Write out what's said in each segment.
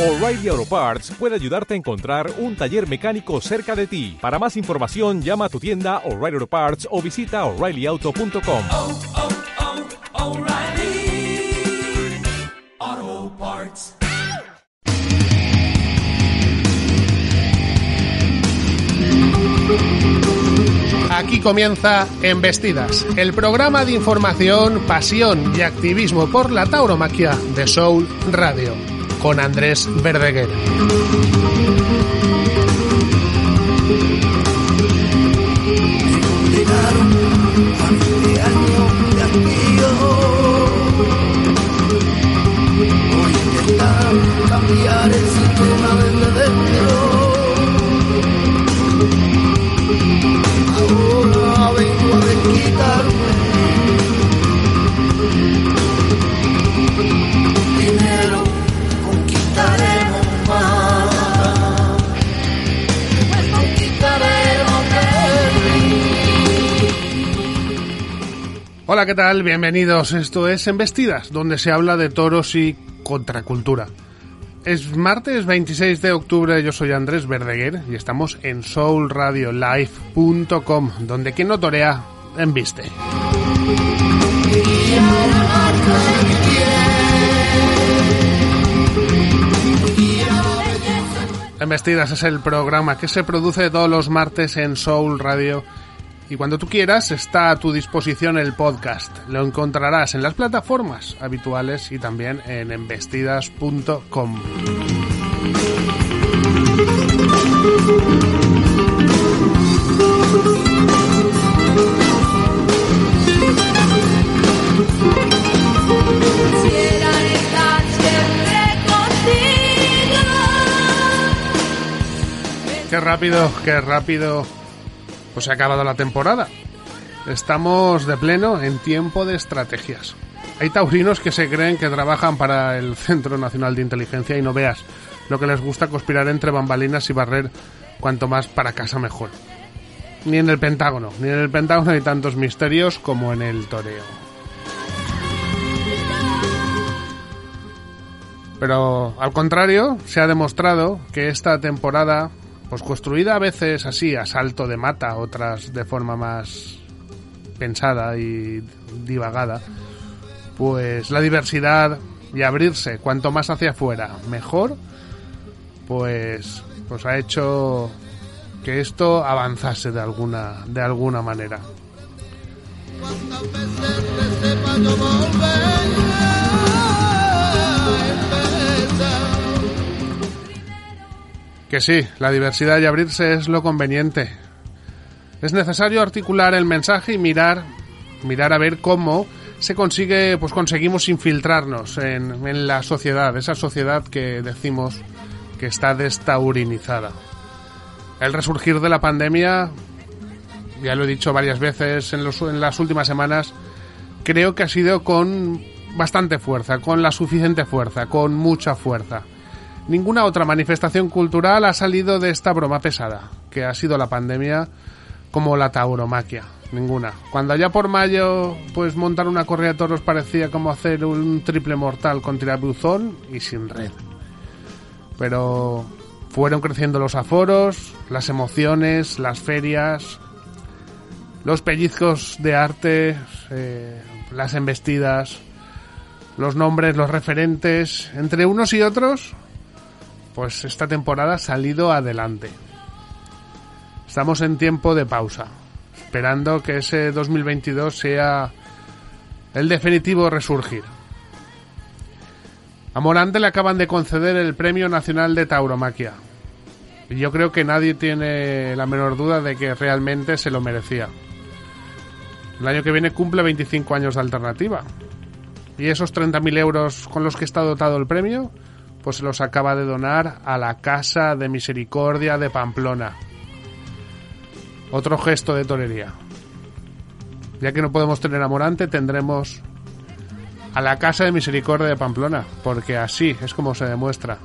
O'Reilly Auto Parts puede ayudarte a encontrar un taller mecánico cerca de ti. Para más información, llama a tu tienda O'Reilly Auto Parts o visita oreillyauto.com. oh, oh, Parts. Aquí comienza Embestidas, el programa de información, pasión y activismo por la tauromaquia de Soul Radio, con Andrés Verdeguer. Hola, ¿qué tal? Bienvenidos. Esto es Embestidas, donde se habla de toros y contracultura. Es martes 26 de octubre, yo soy Andrés Verdeguer y estamos en soulradiolive.com, donde quien no torea, embiste. Embestidas es el programa que se produce todos los martes en Soul Radio y cuando tú quieras está a tu disposición el podcast. Lo encontrarás en las plataformas habituales y también en embestidas.com. Qué rápido, qué rápido pues se ha acabado la temporada. Estamos de pleno en tiempo de estrategias. Hay taurinos que se creen que trabajan para el Centro Nacional de Inteligencia y no veas lo que les gusta conspirar entre bambalinas y barrer cuanto más para casa mejor. Ni en el Pentágono, ni en el Pentágono hay tantos misterios como en el toreo. Pero al contrario, se ha demostrado que esta temporada, pues construida a veces así, a salto de mata, otras de forma más pensada y divagada, pues la diversidad y abrirse cuanto más hacia afuera mejor, pues, pues ha hecho que esto avanzase de alguna, de alguna manera. Que sí, la diversidad y abrirse es lo conveniente. Es necesario articular el mensaje y mirar, mirar a ver cómo se consigue, pues conseguimos infiltrarnos en, la sociedad, esa sociedad que decimos que está destaurinizada. El resurgir de la pandemia, ya lo he dicho varias veces en las últimas semanas, creo que ha sido con bastante fuerza, con la suficiente fuerza, con mucha fuerza. Ninguna otra manifestación cultural ha salido de esta broma pesada, que ha sido la pandemia como la tauromaquia. Ninguna. Cuando allá por mayo, pues montar una corrida de toros parecía como hacer un triple mortal con tirabuzón y sin red. Pero fueron creciendo los aforos, las emociones, las ferias, los pellizcos de arte, eh, las embestidas, los nombres, los referentes, entre unos y otros, pues esta temporada ha salido adelante. Estamos en tiempo de pausa, esperando que ese 2022 sea el definitivo resurgir. A Morante le acaban de conceder el Premio Nacional de Tauromaquia. Y yo creo que nadie tiene la menor duda de que realmente se lo merecía. El año que viene cumple 25 años de alternativa. Y esos 30.000 euros con los que está dotado el premio, pues se los acaba de donar a la Casa de Misericordia de Pamplona. Otro gesto de torería. Ya que no podemos tener a Morante, tendremos a la Casa de Misericordia de Pamplona, porque así es como se demuestra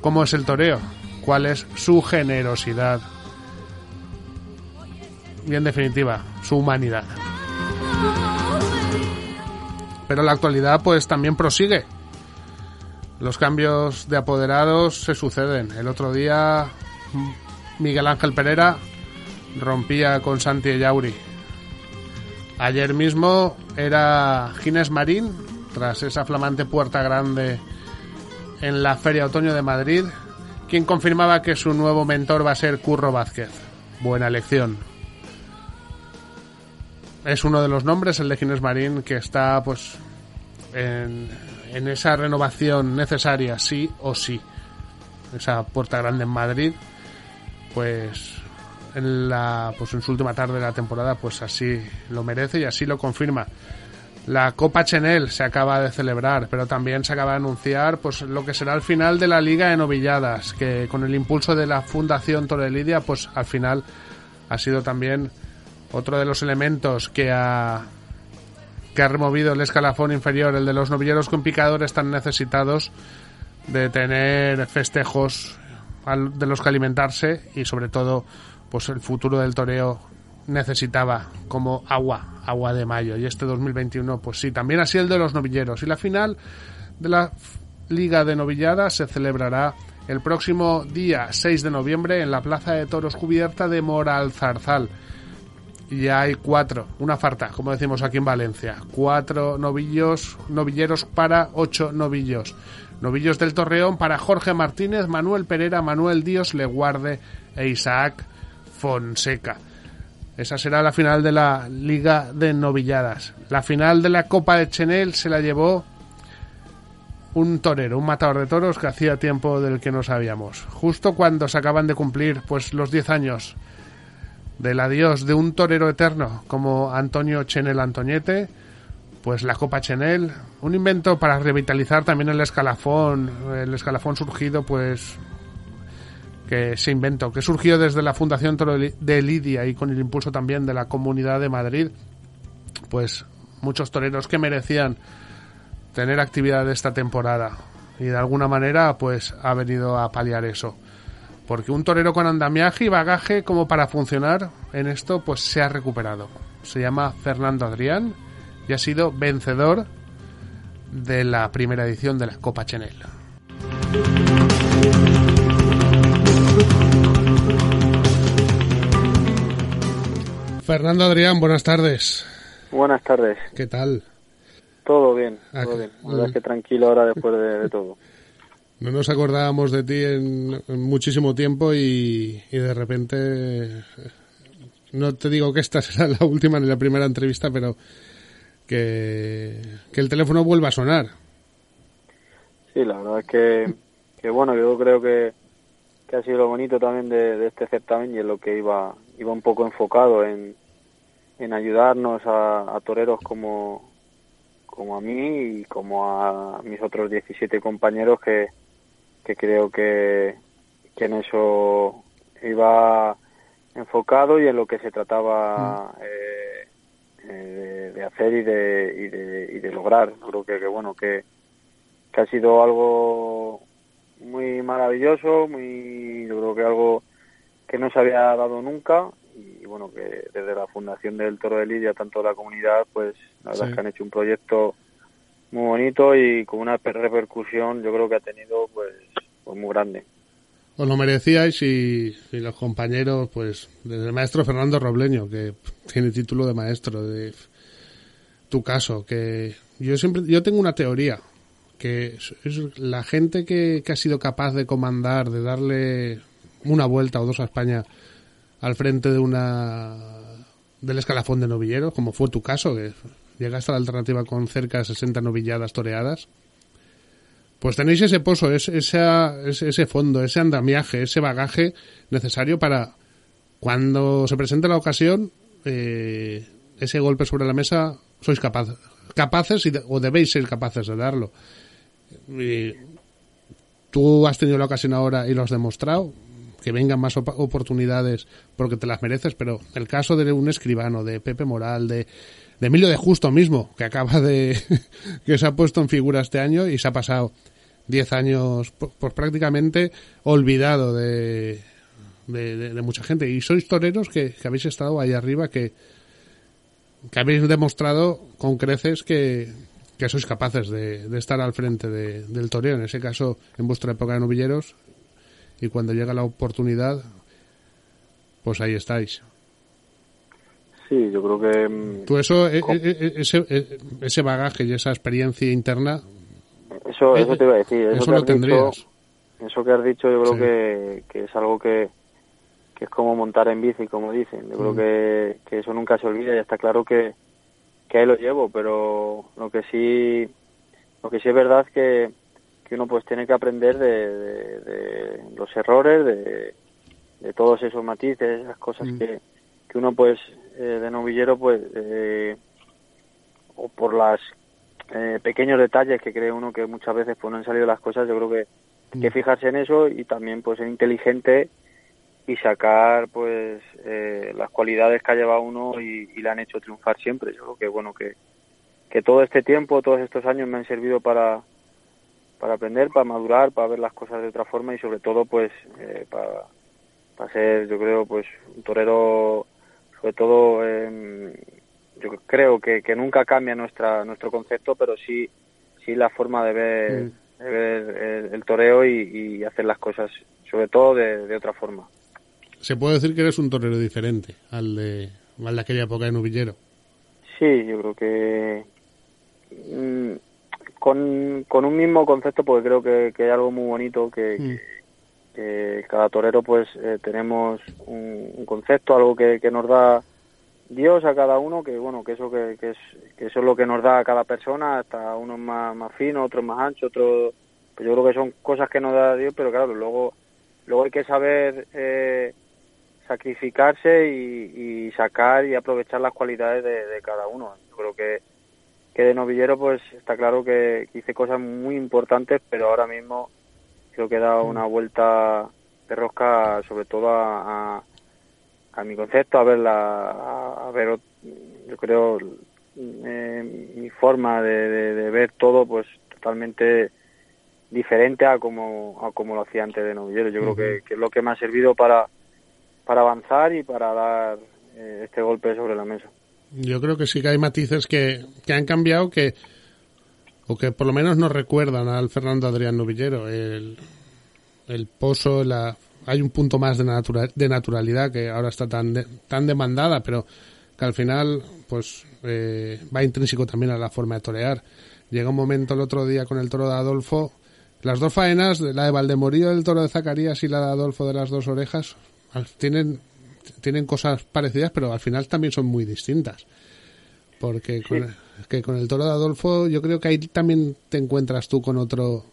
cómo es el toreo, cuál es su generosidad y en definitiva su humanidad. Pero la actualidad pues también prosigue. Los cambios de apoderados se suceden. El otro día Miguel Ángel Pereira rompía con Santi Yauri. Ayer mismo era Ginés Marín, tras esa flamante puerta grande en la Feria Otoño de Madrid, quien confirmaba que su nuevo mentor va a ser Curro Vázquez. Buena elección. Es uno de los nombres, el de Ginés Marín, que está pues en, en esa renovación necesaria, sí o sí. Esa puerta grande en Madrid, pues en la pues en su última tarde de la temporada, pues así lo merece y así lo confirma. La Copa Chenel se acaba de celebrar, pero también se acaba de anunciar pues lo que será el final de la Liga de Novilladas, que con el impulso de la Fundación Torelidia, pues al final ha sido también otro de los elementos que ha que ha removido el escalafón inferior, el de los novilleros con picadores tan necesitados de tener festejos de los que alimentarse y sobre todo pues el futuro del toreo necesitaba como agua, agua de mayo. Y este 2021 pues sí, también así el de los novilleros. Y la final de la Liga de Novilladas se celebrará el próximo día 6 de noviembre en la Plaza de Toros cubierta de Moralzarzal y hay cuatro, una farta, como decimos aquí en Valencia. Cuatro novillos, novilleros para ocho novillos. Novillos del Torreón para Jorge Martínez, Manuel Pereira, Manuel Díos Leguarde e Isaac Fonseca. Esa será la final de la Liga de Novilladas. La final de la Copa de Chenel se la llevó un torero, un matador de toros que hacía tiempo del que no sabíamos. Justo cuando se acaban de cumplir pues los 10 años del adiós de un torero eterno como Antonio Chenel Antoñete, pues la Copa Chenel, un invento para revitalizar también el escalafón, el escalafón surgido pues que se inventó, que surgió desde la Fundación Toro de Lidia y con el impulso también de la Comunidad de Madrid, pues muchos toreros que merecían tener actividad esta temporada. Y de alguna manera pues ha venido a paliar eso porque un torero con andamiaje y bagaje como para funcionar en esto pues se ha recuperado. Se llama Fernando Adrián y ha sido vencedor de la primera edición de la Copa Chenel. Fernando Adrián, buenas tardes. Buenas tardes. ¿Qué tal? Todo bien, Ah, todo bien. La verdad es que tranquilo ahora después de, de todo. No nos acordábamos de ti en, muchísimo tiempo y, y de repente, no te digo que esta será la última ni la primera entrevista, pero que, que el teléfono vuelva a sonar. Sí, la verdad es que, que bueno, yo creo que, que ha sido lo bonito también de, de este certamen y en lo que iba, iba un poco enfocado en, en ayudarnos a, a toreros como, como a mí y como a mis otros 17 compañeros que, que creo que, que en eso iba enfocado y en lo que se trataba eh, eh, de, de hacer y de, y de, y de lograr. Creo que, que bueno, que, que ha sido algo muy maravilloso, muy yo creo que algo que no se había dado nunca y bueno que desde la fundación del Toro de Lidia tanto la comunidad pues la verdad Sí. es que han hecho un proyecto muy bonito y con una per- repercusión yo creo que ha tenido pues, pues muy grande. Os lo merecíais y, y los compañeros, pues, desde el maestro Fernando Robleño, que tiene título de maestro, de tu caso, que yo siempre, yo tengo una teoría, que es la gente que, que ha sido capaz de comandar, de darle una vuelta o dos a España al frente de una del escalafón de novilleros, como fue tu caso, que llegaste a la alternativa con cerca de 60 novilladas toreadas, pues tenéis ese pozo, ese, ese fondo, ese andamiaje, ese bagaje necesario para cuando se presente la ocasión, eh, ese golpe sobre la mesa, sois capaces, y de- o debéis ser capaces de darlo. Tú has tenido la ocasión ahora y lo has demostrado, que vengan más oportunidades porque te las mereces, pero el caso de un escribano, de Pepe Moral, de, de Emilio de Justo mismo, que acaba de, que se ha puesto en figura este año y se ha pasado 10 años pues, prácticamente olvidado de, de, mucha gente. Y sois toreros que, que habéis estado ahí arriba, que, que habéis demostrado con creces que, que sois capaces de, de estar al frente de- del toreo, en ese caso en vuestra época de novilleros, y cuando llega la oportunidad, pues ahí estáis. Sí, yo creo que mm, Tú eso, e- e- e- ese, ese bagaje y esa experiencia interna, eso, eh, eso te iba a decir. Eso, eso lo dicho- tendrías. eso que has dicho yo creo Sí. que, que es algo que, que es como montar en bici, como dicen. Yo creo Mm. que, que eso nunca se olvida y está claro que, que ahí lo llevo, pero lo que sí lo que sí es verdad es que, que uno pues tiene que aprender de, de- de los errores, de, de todos esos matices, esas cosas Mm. que, que uno pues eh, de novillero pues eh, o por las eh, pequeños detalles que cree uno que muchas veces pues no han salido las cosas, yo creo que hay que fijarse en eso y también pues ser inteligente y sacar pues eh, las cualidades que ha llevado uno y, y le han hecho triunfar siempre. Yo creo que bueno que, que todo este tiempo, todos estos años me han servido para para aprender, para madurar, para ver las cosas de otra forma y sobre todo pues eh, para, para ser yo creo pues un torero sobre todo eh, yo creo que, que nunca cambia nuestra nuestro concepto pero sí sí la forma de ver, Mm. de ver el, el toreo y, y hacer las cosas sobre todo de, de otra forma se puede decir que eres un torero diferente al de, al de aquella época de novillero. Sí, yo creo que mm, con, con un mismo concepto, porque creo que, que hay algo muy bonito que, Mm. que- cada torero pues eh, tenemos un, concepto, algo que, nos da Dios a cada uno, que bueno, que eso que, que es que eso es lo que nos da a cada persona, hasta uno más, más fino, otro más ancho, otro pues yo creo que son cosas que nos da Dios, pero claro, luego luego hay que saber eh, sacrificarse y, y sacar y aprovechar las cualidades de, de cada uno. Yo creo que, que de novillero pues está claro que, que hice cosas muy importantes, pero ahora mismo creo que he dado una vuelta de rosca sobre todo a, a, a mi concepto, a ver la, a, a ver, yo creo eh, mi forma de, de- de ver todo pues totalmente diferente a como a como lo hacía antes de novillero. Yo creo que, que es lo que me ha servido para para avanzar y para dar eh, este golpe sobre la mesa. Yo creo que sí que hay matices que, que han cambiado que o que por lo menos nos recuerdan al Fernando Adrián Novillero. El, el pozo, la, hay un punto más de, natura, de naturalidad que ahora está tan, de- tan demandada, pero que al final pues eh, va intrínseco también a la forma de torear. Llega un momento el otro día con el toro de Adolfo, las dos faenas, la de Valdemorillo del toro de Zacarías y la de Adolfo de las dos orejas, tienen, tienen cosas parecidas, pero al final también son muy distintas. Porque con, que con el toro de Adolfo yo creo que ahí también te encuentras tú con otro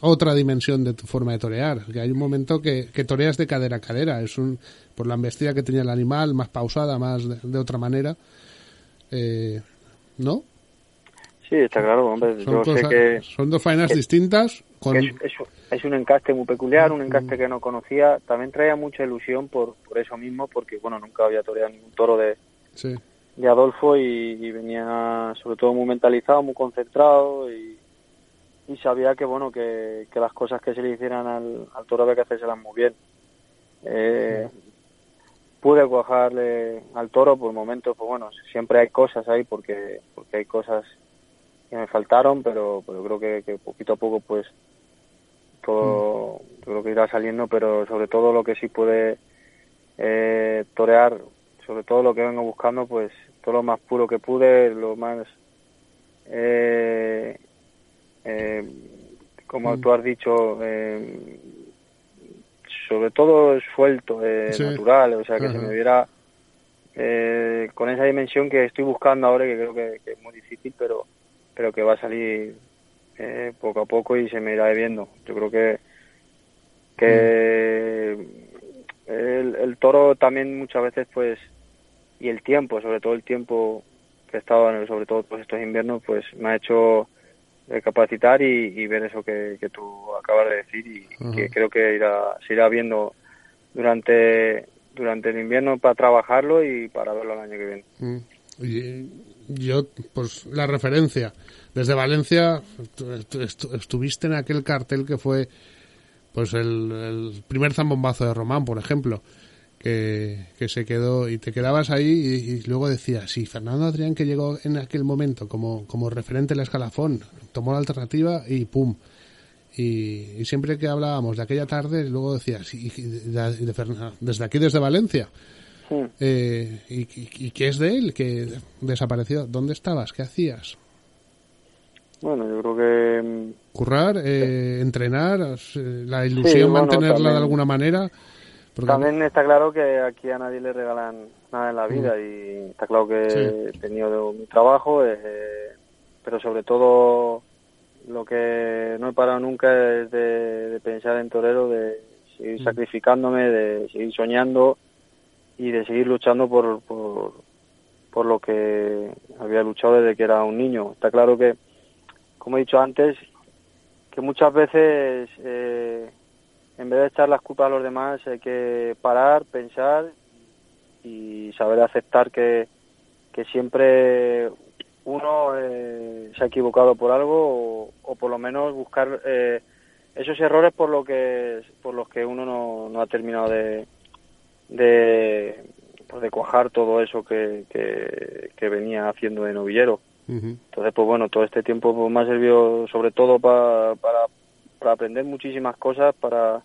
otra dimensión de tu forma de torear. Que hay un momento que, que toreas de cadera a cadera. Es un por la embestida que tenía el animal, más pausada, más de, de otra manera. Eh, ¿No? Sí, está claro, hombre. Son, Yo sé que, son dos faenas distintas con es, es, es un encaste muy peculiar, un encaste que no conocía. También traía mucha ilusión por, por eso mismo, porque bueno, nunca había toreado ningún toro de, sí. De Adolfo y, y venía sobre todo muy mentalizado, muy concentrado y, y sabía que bueno que, que las cosas que se le hicieran al, al toro había que hacérselas muy bien. Eh, pude cuajarle al toro por momentos, pues bueno, siempre hay cosas ahí porque porque hay cosas que me faltaron, pero, pero creo que, que poquito a poco pues todo yo creo que irá saliendo, pero sobre todo lo que sí puede eh, torear, sobre todo lo que vengo buscando, pues todo lo más puro que pude, lo más eh, eh, como Mm. tú has dicho, eh, sobre todo suelto, eh, Sí. natural, o sea, que se me viera eh, con esa dimensión que estoy buscando ahora, que creo que, que es muy difícil, pero pero que va a salir eh, poco a poco y se me irá viendo. Yo creo que que el, el toro también muchas veces pues y el tiempo, sobre todo el tiempo que he estado, en- sobre todo pues, estos inviernos, pues me ha hecho recapacitar y, y ver eso que, que tú acabas de decir y que creo que irá, se irá viendo durante durante el invierno para trabajarlo y para verlo el año que viene. Mm. Y yo, pues la referencia. Desde Valencia estu- estuviste en aquel cartel que fue pues el, el primer zambombazo de Román, por ejemplo. Que, que se quedó y te quedabas ahí y, y luego decías, sí, Fernando Adrián que llegó en aquel momento como, como referente del escalafón, tomó la alternativa y pum. Y, y siempre que hablábamos de aquella tarde, luego decías, y, de- desde aquí, desde Valencia, eh, y, qué es de él? que desapareció? ¿Dónde estabas? ¿Qué hacías? Bueno, yo creo que mm, ¿Currar? Eh, ¿Entrenar? eh, ¿La ilusión bueno, mantenerla de alguna manera? Porque- También está claro que aquí a nadie le regalan nada en la vida y está claro que Sí. he tenido mi trabajo, eh, pero sobre todo lo que no he parado nunca es de, de pensar en torero, de seguir sacrificándome, de seguir soñando y de seguir luchando por, por, por lo que había luchado desde que era un niño. Está claro que, como he dicho antes, que muchas veces eh, en vez de echar las culpas a los demás hay que parar, pensar y saber aceptar que, que siempre uno eh, se ha equivocado por algo o, o por lo menos buscar eh, esos errores por lo que por los que uno no, no ha terminado de de, pues de cuajar todo eso que, que, que venía haciendo de novillero. Entonces, pues bueno, todo este tiempo pues, me ha servido sobre todo pa- para, para aprender muchísimas cosas, para,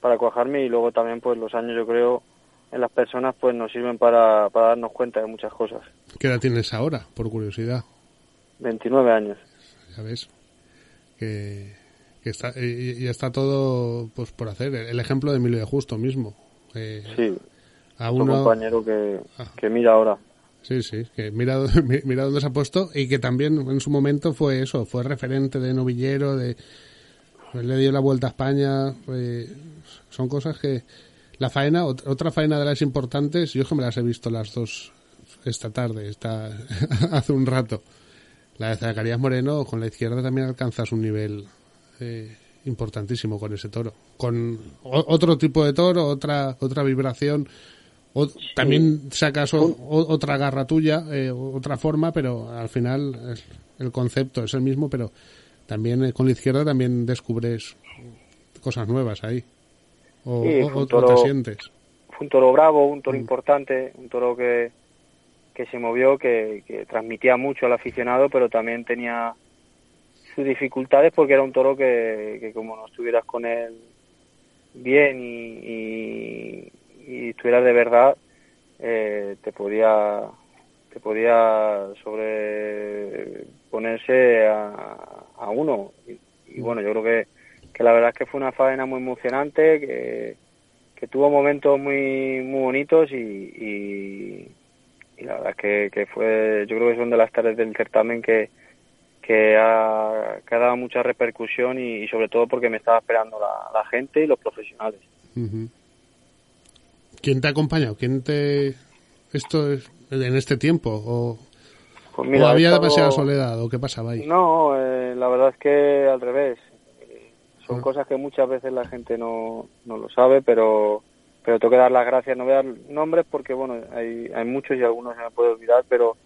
para cuajarme y luego también pues los años yo creo en las personas pues nos sirven para, para darnos cuenta de muchas cosas. ¿Qué edad tienes ahora, por curiosidad? 29 años. Ya ves. Que, que está, y, y está todo pues por hacer. El ejemplo de Emilio de Justo mismo. Eh, Sí, a un uno, compañero que, Ah. que mira ahora. Sí, sí, que mira, mi- mira dónde se ha puesto y que también en su momento fue eso, fue referente de novillero, de pues, le dio la vuelta a España, eh, son cosas que la faena, ot- otra faena de las importantes, yo es que me las he visto las dos esta tarde, esta, hace un rato. La de Zacarías Moreno con la izquierda también alcanzas un nivel eh, importantísimo con ese toro, con otro tipo de toro, otra otra vibración. O- También sacas o- otra garra tuya, eh, otra forma, pero al final es- el concepto es el mismo, pero también eh, con la izquierda también descubres cosas nuevas ahí. O, Sí, o- toro- te sientes. Fue un toro bravo, un toro importante, un toro que, que se movió, que, que transmitía mucho al aficionado, pero también tenía sus dificultades porque era un toro que, que como no estuvieras con él bien y, y, y estuvieras de verdad, eh, te podía te podía sobreponerse a, a uno. Y, y bueno, yo creo que, que la verdad es que fue una faena muy emocionante, que, que tuvo momentos muy muy bonitos y, y, y la verdad es que, que fue, yo creo que son de las tardes del certamen que, que, ha, que ha dado mucha repercusión y, sobre todo porque me estaba esperando la, la gente y los profesionales. ¿Quién te ha acompañado? ¿Quién te... Esto es en este tiempo? ¿O, Pues o mira, he había estado- demasiada soledad? ¿O qué pasaba ahí? No, eh, la verdad es que al revés. Son Ah. cosas que muchas veces la gente no, no lo sabe, pero pero tengo que dar las gracias. No voy a dar nombres porque, bueno, hay, hay muchos y algunos se me puede olvidar, pero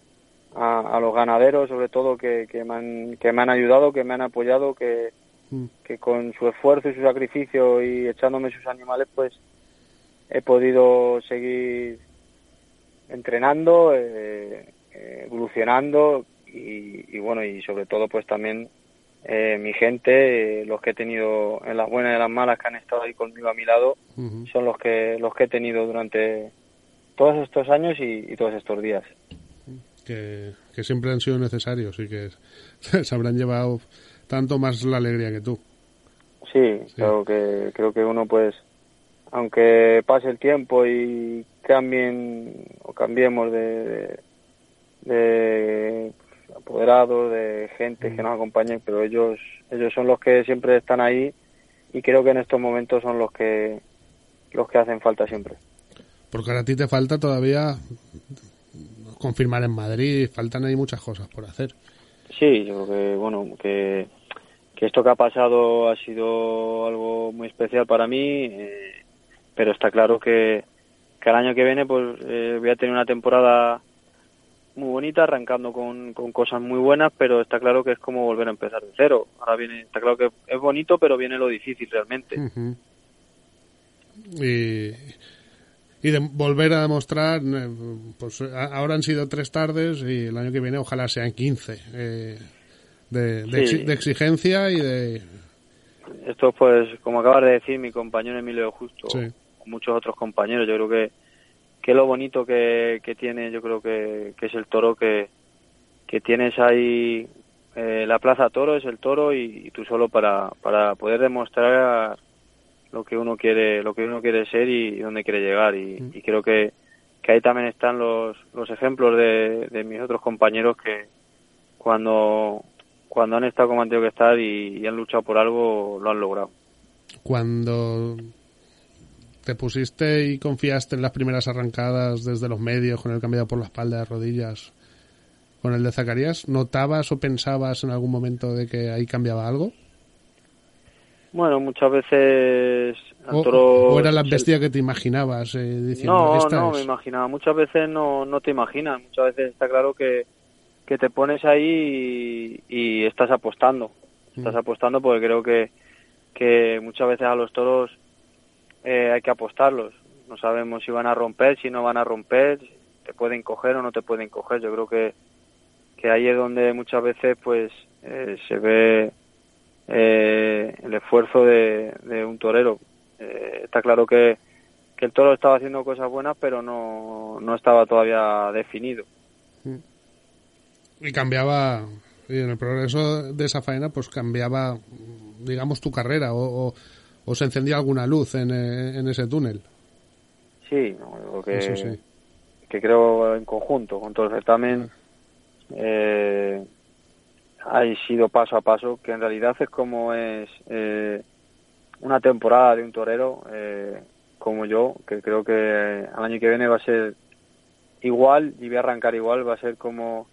a, a los ganaderos, sobre todo, que, que, me han, que me han ayudado, que me han apoyado, que, Mm. que con su esfuerzo y su sacrificio y echándome sus animales, pues he podido seguir entrenando, eh, evolucionando y, y bueno, y sobre todo pues también eh, mi gente, eh, los que he tenido en las buenas y en las malas que han estado ahí conmigo a mi lado, son los que los que he tenido durante todos estos años y, y todos estos días. que, que siempre han sido necesarios y que se habrán llevado tanto más la alegría que tú. Sí, creo que creo que uno pues aunque pase el tiempo y cambien o cambiemos de, de, de apoderados, de gente que nos acompañe, pero ellos ellos son los que siempre están ahí y creo que en estos momentos son los que los que hacen falta siempre. Porque ahora a ti te falta todavía confirmar en Madrid, faltan ahí muchas cosas por hacer. Sí, yo creo que bueno que, que esto que ha pasado ha sido algo muy especial para mí, eh, pero está claro que, que el año que viene pues eh, voy a tener una temporada muy bonita, arrancando con, con cosas muy buenas, pero está claro que es como volver a empezar de cero. Ahora viene, está claro que es bonito, pero viene lo difícil realmente. Y y de volver a demostrar, eh, pues ahora han sido tres tardes y el año que viene ojalá sean 15 eh, de, de Sí. exi- de exigencia y de... Esto, pues, como acaba de decir mi compañero Emilio Justo, Sí. muchos otros compañeros, yo creo que, que lo bonito que, que tiene, yo creo que, que es el toro que, que tienes ahí, eh, la plaza toro es el toro y, y tú solo para, para poder demostrar lo que uno quiere, lo que uno quiere ser y, dónde quiere llegar. Y, y creo que, que ahí también están los, los ejemplos de, de mis otros compañeros que cuando, cuando han estado como han tenido que estar y, y han luchado por algo, lo han logrado. Cuando te pusiste y confiaste en las primeras arrancadas desde los medios con el cambiado por la espalda de rodillas con el de Zacarías, ¿notabas o pensabas en algún momento de que ahí cambiaba algo? Bueno, muchas veces ¿O, era la bestia que te imaginabas eh, diciendo No, no, es"? me imaginaba. Muchas veces no, no te imaginas. Muchas veces está claro que, que te pones ahí y, y estás apostando. Estás Mm. apostando porque creo que, que muchas veces a los toros eh, hay que apostarlos. No sabemos si van a romper, si no van a romper, te pueden coger o no te pueden coger. Yo creo que, que ahí es donde muchas veces pues eh, se ve eh, el esfuerzo de, un torero. Eh, está claro que, que el toro estaba haciendo cosas buenas, pero no, no estaba todavía definido. y cambiaba en el progreso de esa faena pues cambiaba digamos tu carrera o, o- o se encendía alguna luz en, eh, en ese túnel Sí, no, que, Eso sí. que creo en conjunto con todo el certamen eh, ha sido paso a paso, que en realidad es como es eh, una temporada de un torero eh, como yo, que creo que al año que viene va a ser igual y voy a arrancar igual, va a ser como,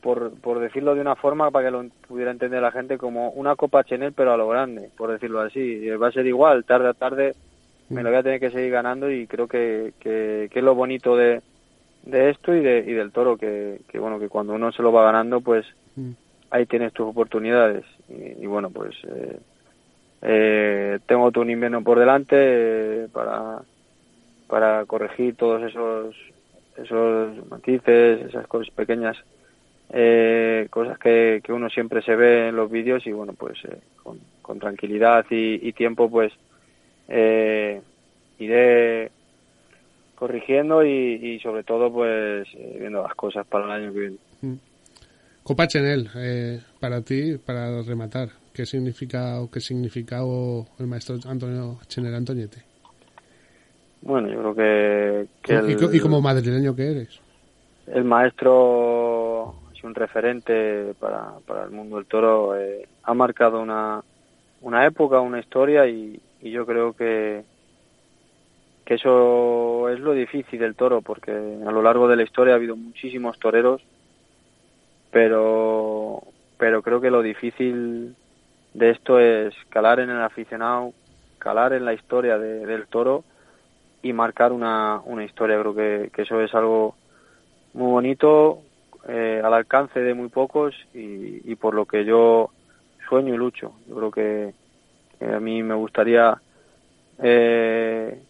por, por decirlo de una forma, para que lo pudiera entender la gente, como una copa Chanel pero a lo grande, por decirlo así. Va a ser igual, tarde a tarde me lo voy a tener que seguir ganando y creo que, que, que es lo bonito de, de esto y, de, y del toro, que, que bueno, que cuando uno se lo va ganando, pues ahí tienes tus oportunidades. Y, y bueno, pues eh, eh, tengo todo un invierno por delante eh, para, para corregir todos esos, esos matices, esas cosas pequeñas, eh, cosas que, que uno siempre se ve en los vídeos y bueno, pues eh, con, con tranquilidad y, y tiempo, pues eh, iré corrigiendo y, y sobre todo pues eh, viendo las cosas para el año que viene. Copa Chanel eh, para ti para rematar qué significa o qué significado el maestro Antonio Chenel Antoñete Bueno, yo creo que, que y, el, y como madrileño que eres el maestro es un referente para, para el mundo del toro, eh, ha marcado una, una época, una historia y, yo creo que, que eso es lo difícil del toro porque a lo largo de la historia ha habido muchísimos toreros pero pero creo que lo difícil de esto es calar en el aficionado, calar en la historia de- del toro y marcar una, una historia. Creo que, que eso es algo muy bonito, eh, al alcance de muy pocos y, y por lo que yo sueño y lucho. Yo creo que, que a mí me gustaría eh,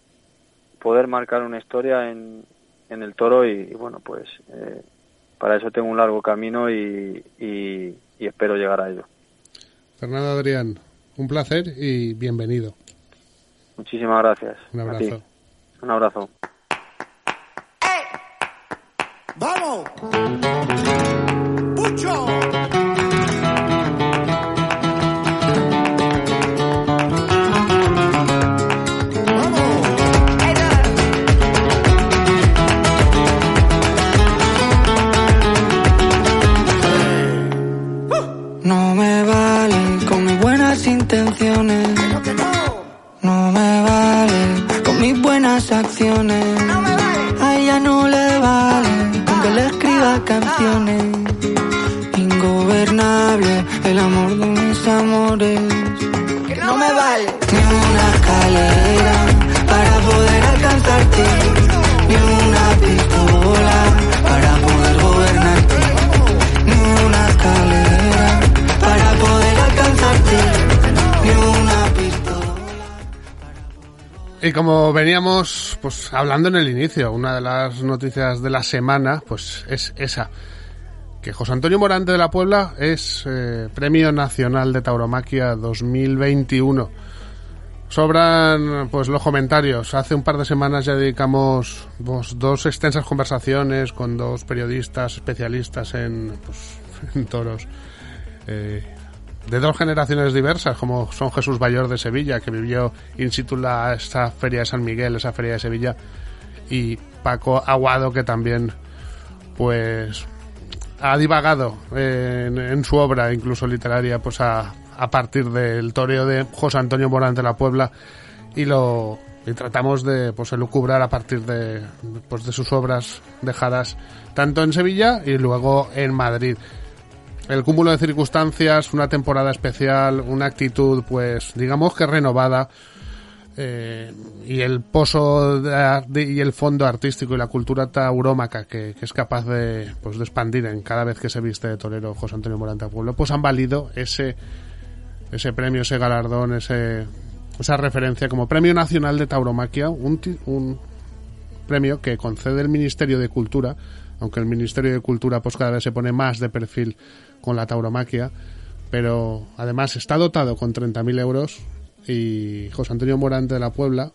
poder marcar una historia en, en el toro y, y bueno, pues eh, para eso tengo un largo camino y, y- y espero llegar a ello. Fernando Adrián un placer y bienvenido Muchísimas gracias. un abrazo Un abrazo. ¡Vamos! ¡Pucho! Escriba canciones. Ingobernable el amor de mis amores. Que no me vale ni una escalera para poder alcanzarte. Ni una pistola para poder gobernarte. Ni una escalera Y como veníamos pues hablando en el inicio, una de las noticias de la semana pues es esa que José Antonio Morante de la Puebla es eh, Premio Nacional de Tauromaquia 2021. Sobran pues los comentarios. Hace un par de semanas ya dedicamos pues, dos extensas conversaciones con dos periodistas especialistas en, pues, en toros eh, de dos generaciones diversas, como son Jesús Bayor de Sevilla, que vivió in situ la, esa feria de San Miguel, esa feria de Sevilla, y Paco Aguado, que también pues ha divagado eh, en, su obra, incluso literaria, pues a, a partir del toreo de José Antonio Morante de la Puebla y lo y tratamos de pues elucubrar a partir de pues de sus obras dejadas tanto en Sevilla y luego en Madrid. El cúmulo de circunstancias, una temporada especial, una actitud pues digamos que renovada eh, y el pozo y el fondo artístico y la cultura taurómaca que, es capaz de, pues, de expandir en cada vez que se viste de torero José Antonio Morante Pueblo, pues han valido ese, ese premio, ese galardón, ese, esa referencia como Premio Nacional de Tauromaquia, un, un premio que concede el Ministerio de Cultura, aunque el Ministerio de Cultura pues cada vez se pone más de perfil con la tauromaquia, pero además está dotado con 30.000 euros y José Antonio Morante de la Puebla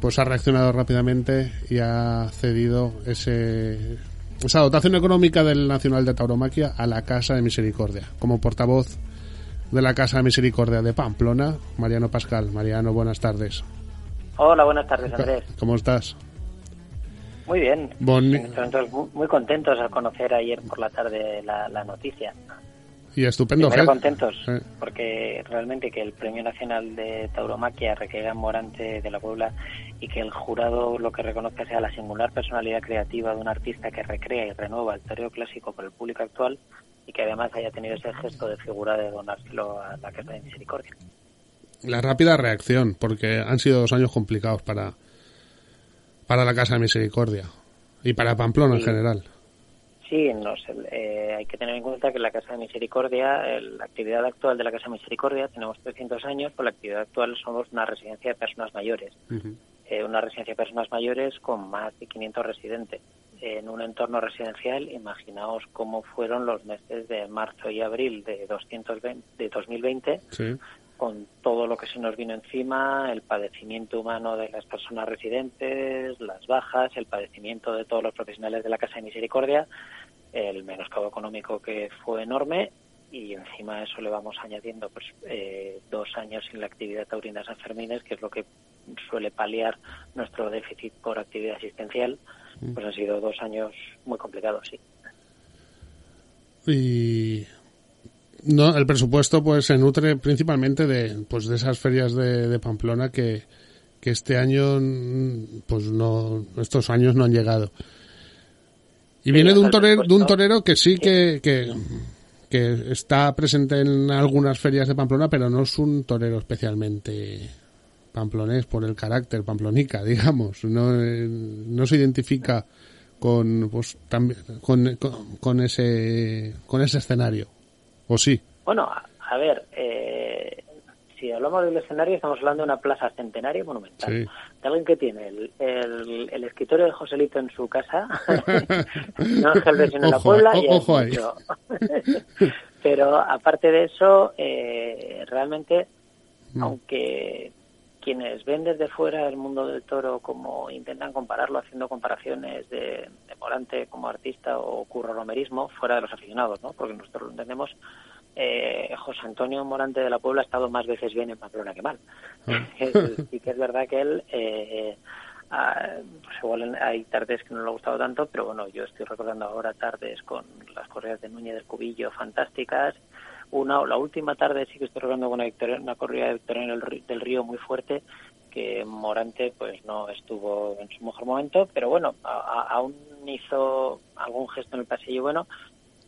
pues ha reaccionado rápidamente y ha cedido ese esa dotación económica del Nacional de Tauromaquia a la Casa de Misericordia como portavoz de la Casa de Misericordia de Pamplona, Mariano Pascal. Mariano, buenas tardes. Hola, buenas tardes, Andrés. ¿Cómo estás? Muy bien. Entonces, muy- muy contentos al conocer ayer por la tarde la, la noticia. Y estupendo, Ger. contentos, Eh, porque realmente que el Premio Nacional de Tauromaquia recaiga en Morante de la Puebla y que el jurado lo que reconozca sea la singular personalidad creativa de un artista que recrea y renueva el toreo clásico por el público actual y que además haya tenido ese gesto de figura de donárselo a la Casa de Misericordia. la rápida reacción, porque han sido dos años complicados para, para la Casa de Misericordia y para Pamplona en general. Sí, no sé, eh, hay que tener en cuenta que la Casa de Misericordia, la actividad actual de la Casa de Misericordia, tenemos 300 años, por la actividad actual somos una residencia de personas mayores. Eh, una residencia de personas mayores con más de 500 residentes. En un entorno residencial, imaginaos cómo fueron los meses de marzo y abril de, 220, de 2020, Sí. Con todo lo que se nos vino encima, el padecimiento humano de las personas residentes, las bajas, el padecimiento de todos los profesionales de la Casa de Misericordia, el menoscabo económico que fue enorme y encima a eso le vamos añadiendo pues eh, dos años sin la actividad taurina de San Fermines, que es lo que suele paliar nuestro déficit por actividad asistencial, pues han sido dos años muy complicados, sí. Y no, el presupuesto pues se nutre principalmente de pues de esas ferias de, de Pamplona que, que este año mm, pues no estos años no han llegado. Y viene de un torero, de un torero que sí que, que, que está presente en algunas ferias de Pamplona, pero no es un torero especialmente pamplonés por el carácter pamplonica, digamos. No, eh, no se identifica con pues también con, con, con ese con ese escenario. ¿O sí? Bueno, a, a ver, eh, si hablamos del escenario, estamos hablando de una plaza centenaria monumental. Sí. De alguien que tiene el, el, el escritorio de Joselito en su casa, no Ángel Versión en la Puebla, o- y es ojo ahí. Pero aparte de eso, eh, realmente, Mm. aunque quienes ven desde fuera el mundo del toro como intentan compararlo haciendo comparaciones de, de Morante como artista o curro romerismo fuera de los aficionados, ¿no? Porque nosotros lo entendemos. Eh, José Antonio Morante de la Puebla ha estado más veces bien en Pamplona que mal. Es- sí que es verdad que él, eh, ah, pues igual hay tardes que no le ha gustado tanto, pero bueno, yo estoy recordando ahora tardes con las correas de Núñez del Cubillo fantásticas. Una, la última tarde sí que estoy recordando con una, victoria- una corrida de Victoriano del, Rí- del Río muy fuerte, que Morante pues no estuvo en su mejor momento, pero bueno, a- a- aún hizo algún gesto en el pasillo bueno,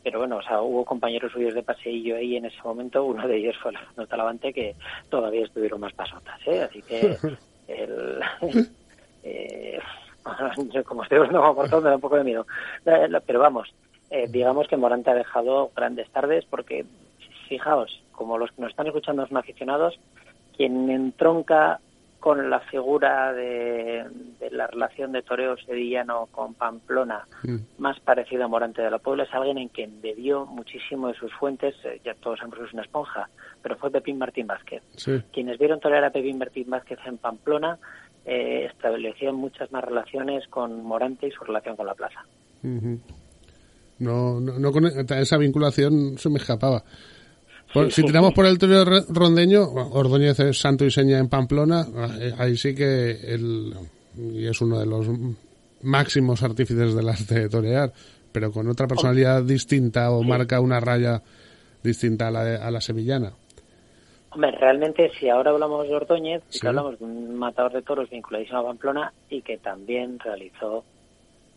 pero bueno, o sea, hubo compañeros suyos de paseillo ahí en ese momento, uno de ellos fue Fernando Talavante, que todavía estuvieron más pasotas, ¿eh? Así que el... eh, como estoy hablando como portón me da un poco de miedo. Eh, Pero vamos, eh, digamos que Morante ha dejado grandes tardes porque, fijaos, como los que nos están escuchando son aficionados, quien entronca con la figura de, de la relación de toreo sevillano con Pamplona Mm. más parecido a Morante de la Puebla, es alguien en quien bebió muchísimo de sus fuentes, eh, ya todos sabemos que es una esponja, pero fue Pepín Martín Vázquez. Sí. Quienes vieron torear a Pepín Martín Vázquez en Pamplona eh, establecieron muchas más relaciones con Morante y su relación con la plaza. No, no, no con esa vinculación se me escapaba. Por- si tiramos por el re- rondeño, Ordóñez es santo y seña en Pamplona, eh, ahí sí que él y es uno de los máximos artífices del arte de torear, pero con otra personalidad distinta o marca una raya distinta a la, de- a la sevillana. Hombre, realmente si ahora hablamos de Ordóñez, sí Sí. que hablamos de un matador de toros vinculadísimo a Pamplona y que también realizó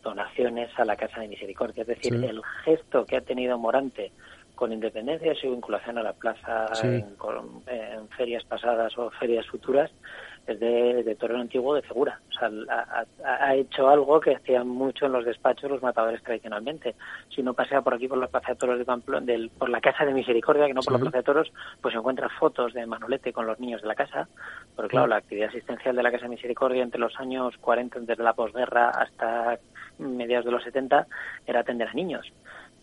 donaciones a la Casa de Misericordia. Es decir, Sí. el gesto que ha tenido Morante con independencia de su vinculación a la plaza Sí. en, con- en ferias pasadas o ferias futuras, es de, de torero antiguo de figura. O sea, ha, ha- hecho algo que hacían mucho en los despachos los matadores tradicionalmente. Si uno pasea por aquí por la Plaza de Toros de Pamplona, del, por la Casa de Misericordia, que no por la Sí. Plaza de Toros, pues encuentra fotos de Manolete con los niños de la casa. Porque claro, la actividad asistencial de la Casa de Misericordia entre los años 40, desde la posguerra hasta mediados de los 70, era atender a niños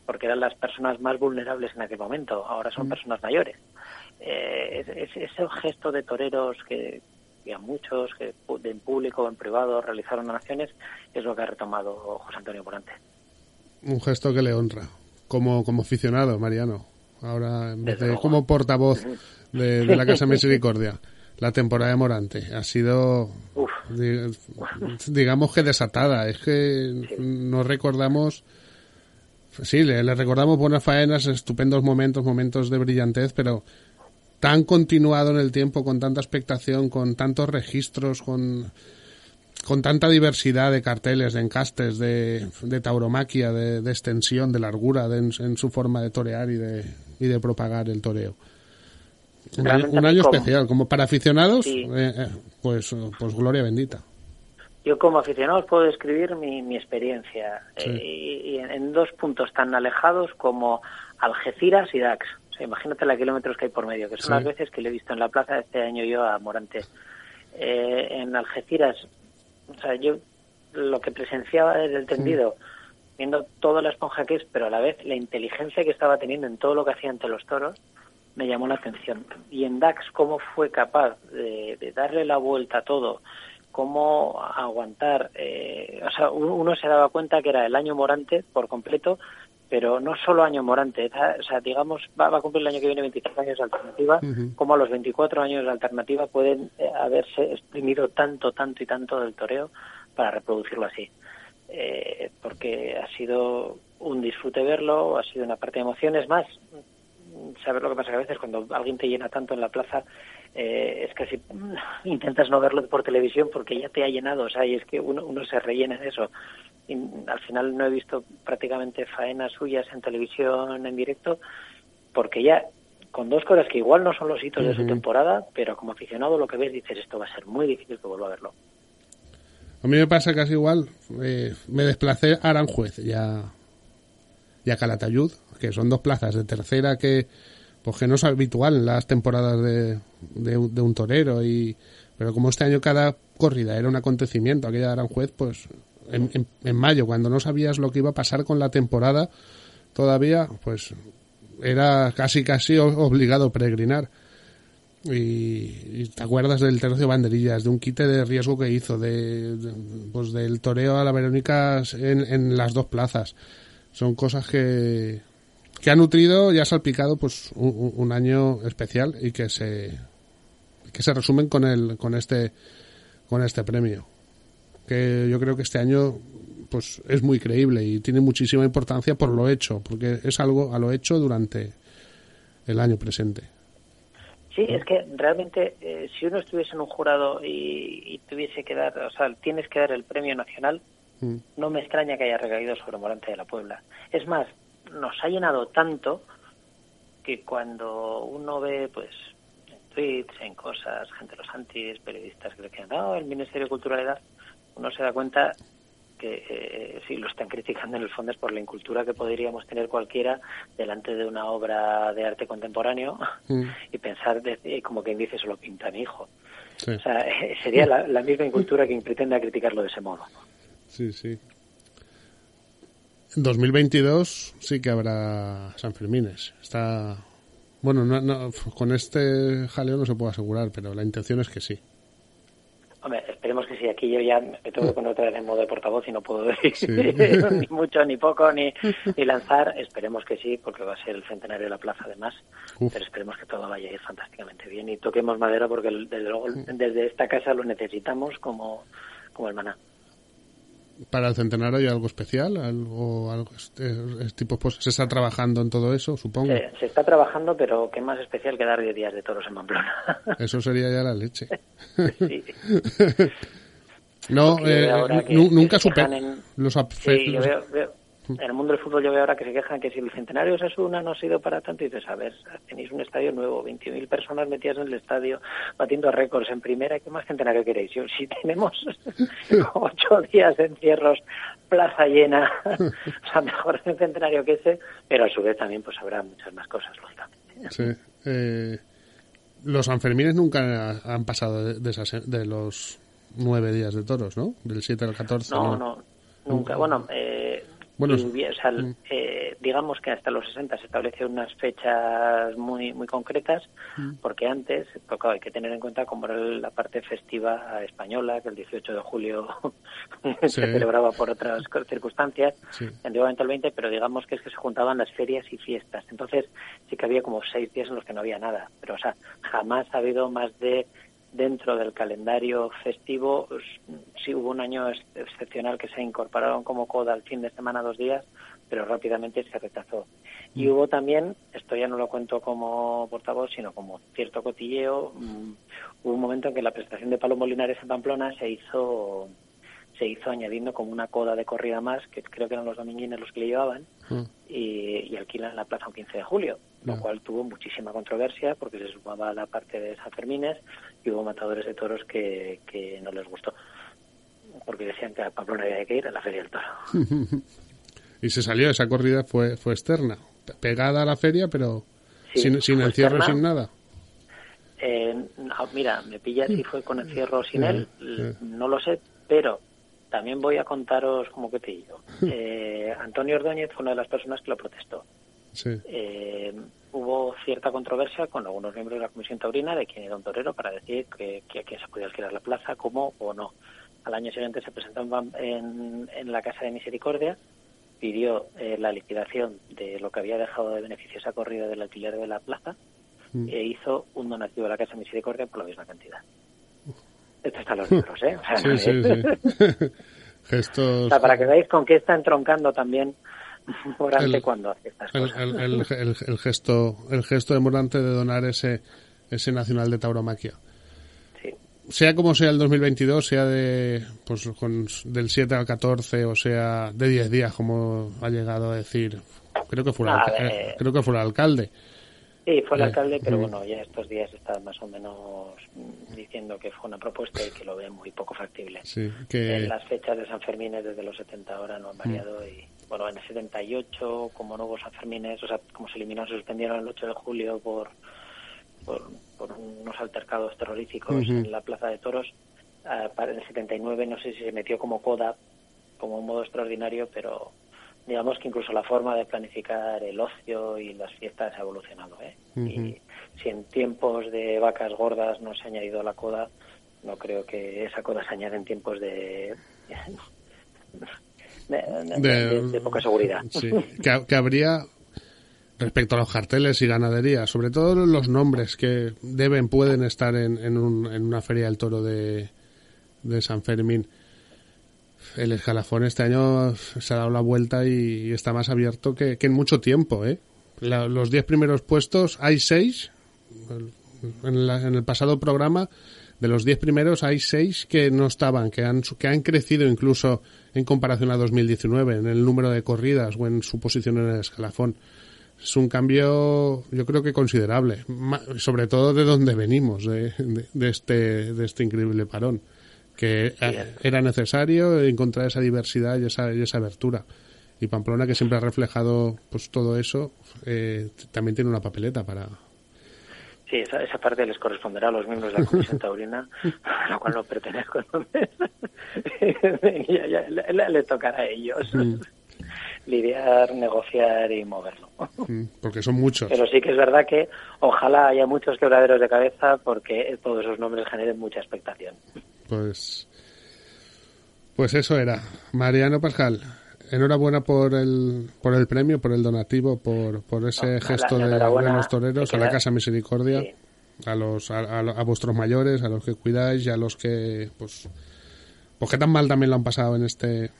porque eran las personas más vulnerables en aquel momento, ahora son personas mayores. Eh, es- es- ese gesto de toreros que, que a muchos, que en público o en privado realizaron donaciones, es lo que ha retomado José Antonio Morante. Un gesto que le honra, como, como aficionado, Mariano. Ahora, en vez de como portavoz de, de la Casa Misericordia, la temporada de Morante ha sido, Uf. digamos que desatada. Es que nos recordamos, sí, le, le recordamos buenas faenas, estupendos momentos, momentos de brillantez, pero tan continuado en el tiempo, con tanta expectación, con tantos registros, con con tanta diversidad de carteles, de encastes, de, de tauromaquia, de, de extensión, de largura de- en, en su forma de torear y de, y de propagar el toreo. Un año, un especial, como para aficionados, Sí. eh, eh, pues, pues gloria bendita. Yo como aficionado os puedo describir mi, mi experiencia Sí. eh, y, y en, en dos puntos tan alejados como Algeciras y Dax. O sea, imagínate la kilómetros que hay por medio, que son Sí. las veces que le he visto en la plaza este año yo a Morante. Eh, en Algeciras, o sea, yo lo que presenciaba desde el tendido, viendo toda la esponja que es, pero a la vez la inteligencia que estaba teniendo en todo lo que hacía ante los toros, me llamó la atención. Y en DAX, cómo fue capaz de, de darle la vuelta a todo, cómo aguantar. eh, o sea, uno, se daba cuenta que era el año Morante por completo, pero no solo año Morante, o sea, digamos, va, va a cumplir el año que viene 23 años de alternativa, Ujú. como a los 24 años de alternativa pueden eh, haberse exprimido tanto, tanto y tanto del toreo para reproducirlo así. Eh, porque ha sido un disfrute verlo, ha sido una parte de emociones más. Saber lo que pasa que a veces cuando alguien te llena tanto en la plaza eh, es casi intentas no verlo por televisión porque ya te ha llenado, o sea, y es que uno, uno se rellena de eso. Y al final no he visto prácticamente faenas suyas en televisión en directo porque ya con dos cosas que igual no son los hitos de su temporada, pero como aficionado lo que ves dices esto va a ser muy difícil que vuelva a verlo. A mí me pasa casi igual. eh, me desplacé a Aranjuez y a, y a Calatayud, que son dos plazas de tercera que, pues que no es habitual en las temporadas de, de, un- torero. y Pero como este año cada corrida era un acontecimiento, aquella de Aranjuez, pues en, mayo, cuando no sabías lo que iba a pasar con la temporada, todavía, pues era casi casi obligado a peregrinar. Y, y te acuerdas del tercio banderillas, de un quite de riesgo que hizo, de, pues del toreo a la Verónica en las dos plazas. Son cosas que, que ha nutrido y ha salpicado pues un, un- año especial y que se que se resumen con el con este con este premio que yo creo que este año pues es muy creíble y tiene muchísima importancia por lo hecho porque es algo a lo hecho durante el año presente Sí, es que realmente eh, si uno estuviese en un jurado y, y tuviese que dar, o sea, tienes que dar el premio nacional, Mm. no me extraña que haya recaído sobre Morante de la Puebla. Es más, nos ha llenado tanto que cuando uno ve, pues, en tweets, en cosas, gente de los antis, periodistas que decían, no, el Ministerio de Culturalidad, uno se da cuenta que eh, si lo están criticando en el fondo es por la incultura que podríamos tener cualquiera delante de una obra de arte contemporáneo Mm. y pensar de- eh, como quien dice, solo pinta mi hijo. Sí. O sea, sería la, la misma incultura quien pretenda criticarlo de ese modo. Sí, sí. En 2022 sí que habrá San Fermines. Está. Bueno, no, no, con este jaleo no se puede asegurar, pero la intención es que sí. Hombre, esperemos que sí. Aquí yo ya me tengo que poner otra vez en modo de portavoz y no puedo decir Sí. ni mucho, ni poco, ni, ni lanzar. Esperemos que sí, porque va a ser el centenario de la plaza además. Uf. Pero esperemos que todo vaya a ir fantásticamente bien y toquemos madera porque desde luego desde esta casa lo necesitamos como, como el maná. Para el centenario hay algo especial, algo, algo este, es tipo pues se está trabajando en todo eso, supongo. Se, se está trabajando, pero qué más especial que dar 10 días de toros en Pamplona. Eso sería ya la leche. Sí. No, yo eh, ahora que- nu- que nunca se supe quejan en- los, Sí, yo los- veo, veo- en el mundo del fútbol yo veo ahora que se quejan que si el centenario de Osasuna no ha sido para tanto, y dices, a ver, tenéis un estadio nuevo, 20.000 personas metidas en el estadio, batiendo récords en primera, ¿qué más centenario queréis? Yo, si tenemos ocho días de encierros, plaza llena, o sea, mejor un centenario que ese, pero a su vez también pues habrá muchas más cosas, lógicamente. Sí. Eh, los Sanfermines nunca han pasado de, de esas- de los nueve días de toros, ¿no? Del 7 al 14. No, no, nunca. Bueno, eh, Bueno, y o sea, mm. eh, digamos que hasta los 60 se establecieron unas fechas muy muy concretas, Mm. porque antes, pues, hay que tener en cuenta cómo era la parte festiva española, que el 18 de julio se celebraba por otras circunstancias, Sí. antiguamente el 20, pero digamos que es que se juntaban las ferias y fiestas. Entonces sí que había como seis días en los que no había nada, pero o sea, jamás ha habido más de dentro del calendario festivo, pues, sí hubo un año ex- excepcional que se incorporaron como coda al fin de semana dos días, pero rápidamente se rechazó. Y hubo también, esto ya no lo cuento como portavoz, sino como cierto cotilleo, mm, hubo un momento en que la presentación de Palomo Linares en Pamplona se hizo se hizo añadiendo como una coda de corrida más, que creo que eran los dominguines los que le llevaban, Mm. y, y alquilan la plaza un 15 de julio, lo Ya. cual tuvo muchísima controversia porque se sumaba a la parte de San Fermines y hubo matadores de toros que, que no les gustó, porque decían que a Pamplona había que ir a la Feria del Toro. Y se salió, esa corrida fue, fue externa. Pe- Pegada a la feria, pero Sí, sin, sin encierro, externa. sin nada. Eh, no, mira, me pilla si fue con encierro o sin él, no lo sé, pero también voy a contaros como que te digo. Eh, Antonio Ordóñez fue una de las personas que lo protestó. Sí. eh, hubo cierta controversia con algunos miembros de la Comisión Taurina de quién era un torero para decir que, que, que se podía alquilar la plaza, cómo o no. Al año siguiente se presentó en, la Casa de Misericordia, pidió eh, la liquidación de lo que había dejado de beneficio esa corrida del alquiler de la plaza Mm. e hizo un donativo a la Casa de Misericordia por la misma cantidad. Esto está en los libros, ¿eh? O sea, Sí, no sí, es- sí. Gestos. o sea, para que veáis con qué está entroncando también Morante El- cuando hace estas el, cosas. el- gesto el gesto de Morante de donar ese ese nacional de tauromaquia Sí. sea como sea el 2022 sea de pues con, del 7 al 14 o sea de 10 días como ha llegado a decir creo que fue el, No, a alca- ver, eh, eh, creo que fue el alcalde Sí, fue el Eh, alcalde, pero mm. bueno, ya estos días está más o menos mm, diciendo que fue una propuesta y que lo ve muy poco factible. sí que Eh, las fechas de San Fermín desde los 70 ahora no han variado y bueno, en el 78 como no hubo San Fermines, o sea, como se eliminó, se suspendieron el 8 de julio por por, por unos altercados terroríficos en la Plaza de Toros. Ah, para el 79 no sé si se metió como coda, como un modo extraordinario, pero digamos que incluso la forma de planificar el ocio y las fiestas ha evolucionado. ¿eh? Y si en tiempos de vacas gordas no se ha añadido la coda, no creo que esa coda se añade en tiempos de, de, de- de- de poca seguridad. Sí, que, ha- que habría respecto a los carteles y ganadería, sobre todo los nombres que deben, pueden estar en, en, un- en una feria del toro de, de San Fermín. El escalafón este año se ha dado la vuelta y, está más abierto que, que en mucho tiempo, ¿eh? La- los diez primeros puestos, hay seis. En, la- en el pasado programa, de los diez primeros, hay seis que no estaban, que han, que han crecido incluso en comparación a 2019, en el número de corridas o en su posición en el escalafón. Es un cambio, yo creo que considerable, sobre todo de donde venimos, de, de- de este, de este increíble parón, que eh, era necesario encontrar esa diversidad y esa, y esa abertura. Y Pamplona, que siempre ha reflejado pues todo eso, eh, también tiene una papeleta para, Sí, esa, esa parte les corresponderá a los miembros de la Comisión Taurina, a la cual no pertenezco. Entonces, ya- ya le, tocará a ellos lidiar, negociar y moverlo. Mm, Porque son muchos. Pero sí que es verdad que ojalá haya muchos quebraderos de cabeza porque todos esos nombres generen mucha expectación. Pues, pues eso era. Mariano Pascal, enhorabuena por el, por el premio, por el donativo, por, por ese No, la- gesto la de, de los toreros, a la Casa Misericordia, Sí. a los a, a- a vuestros mayores, a los que cuidáis y a los que, pues, pues que tan mal también lo han pasado en este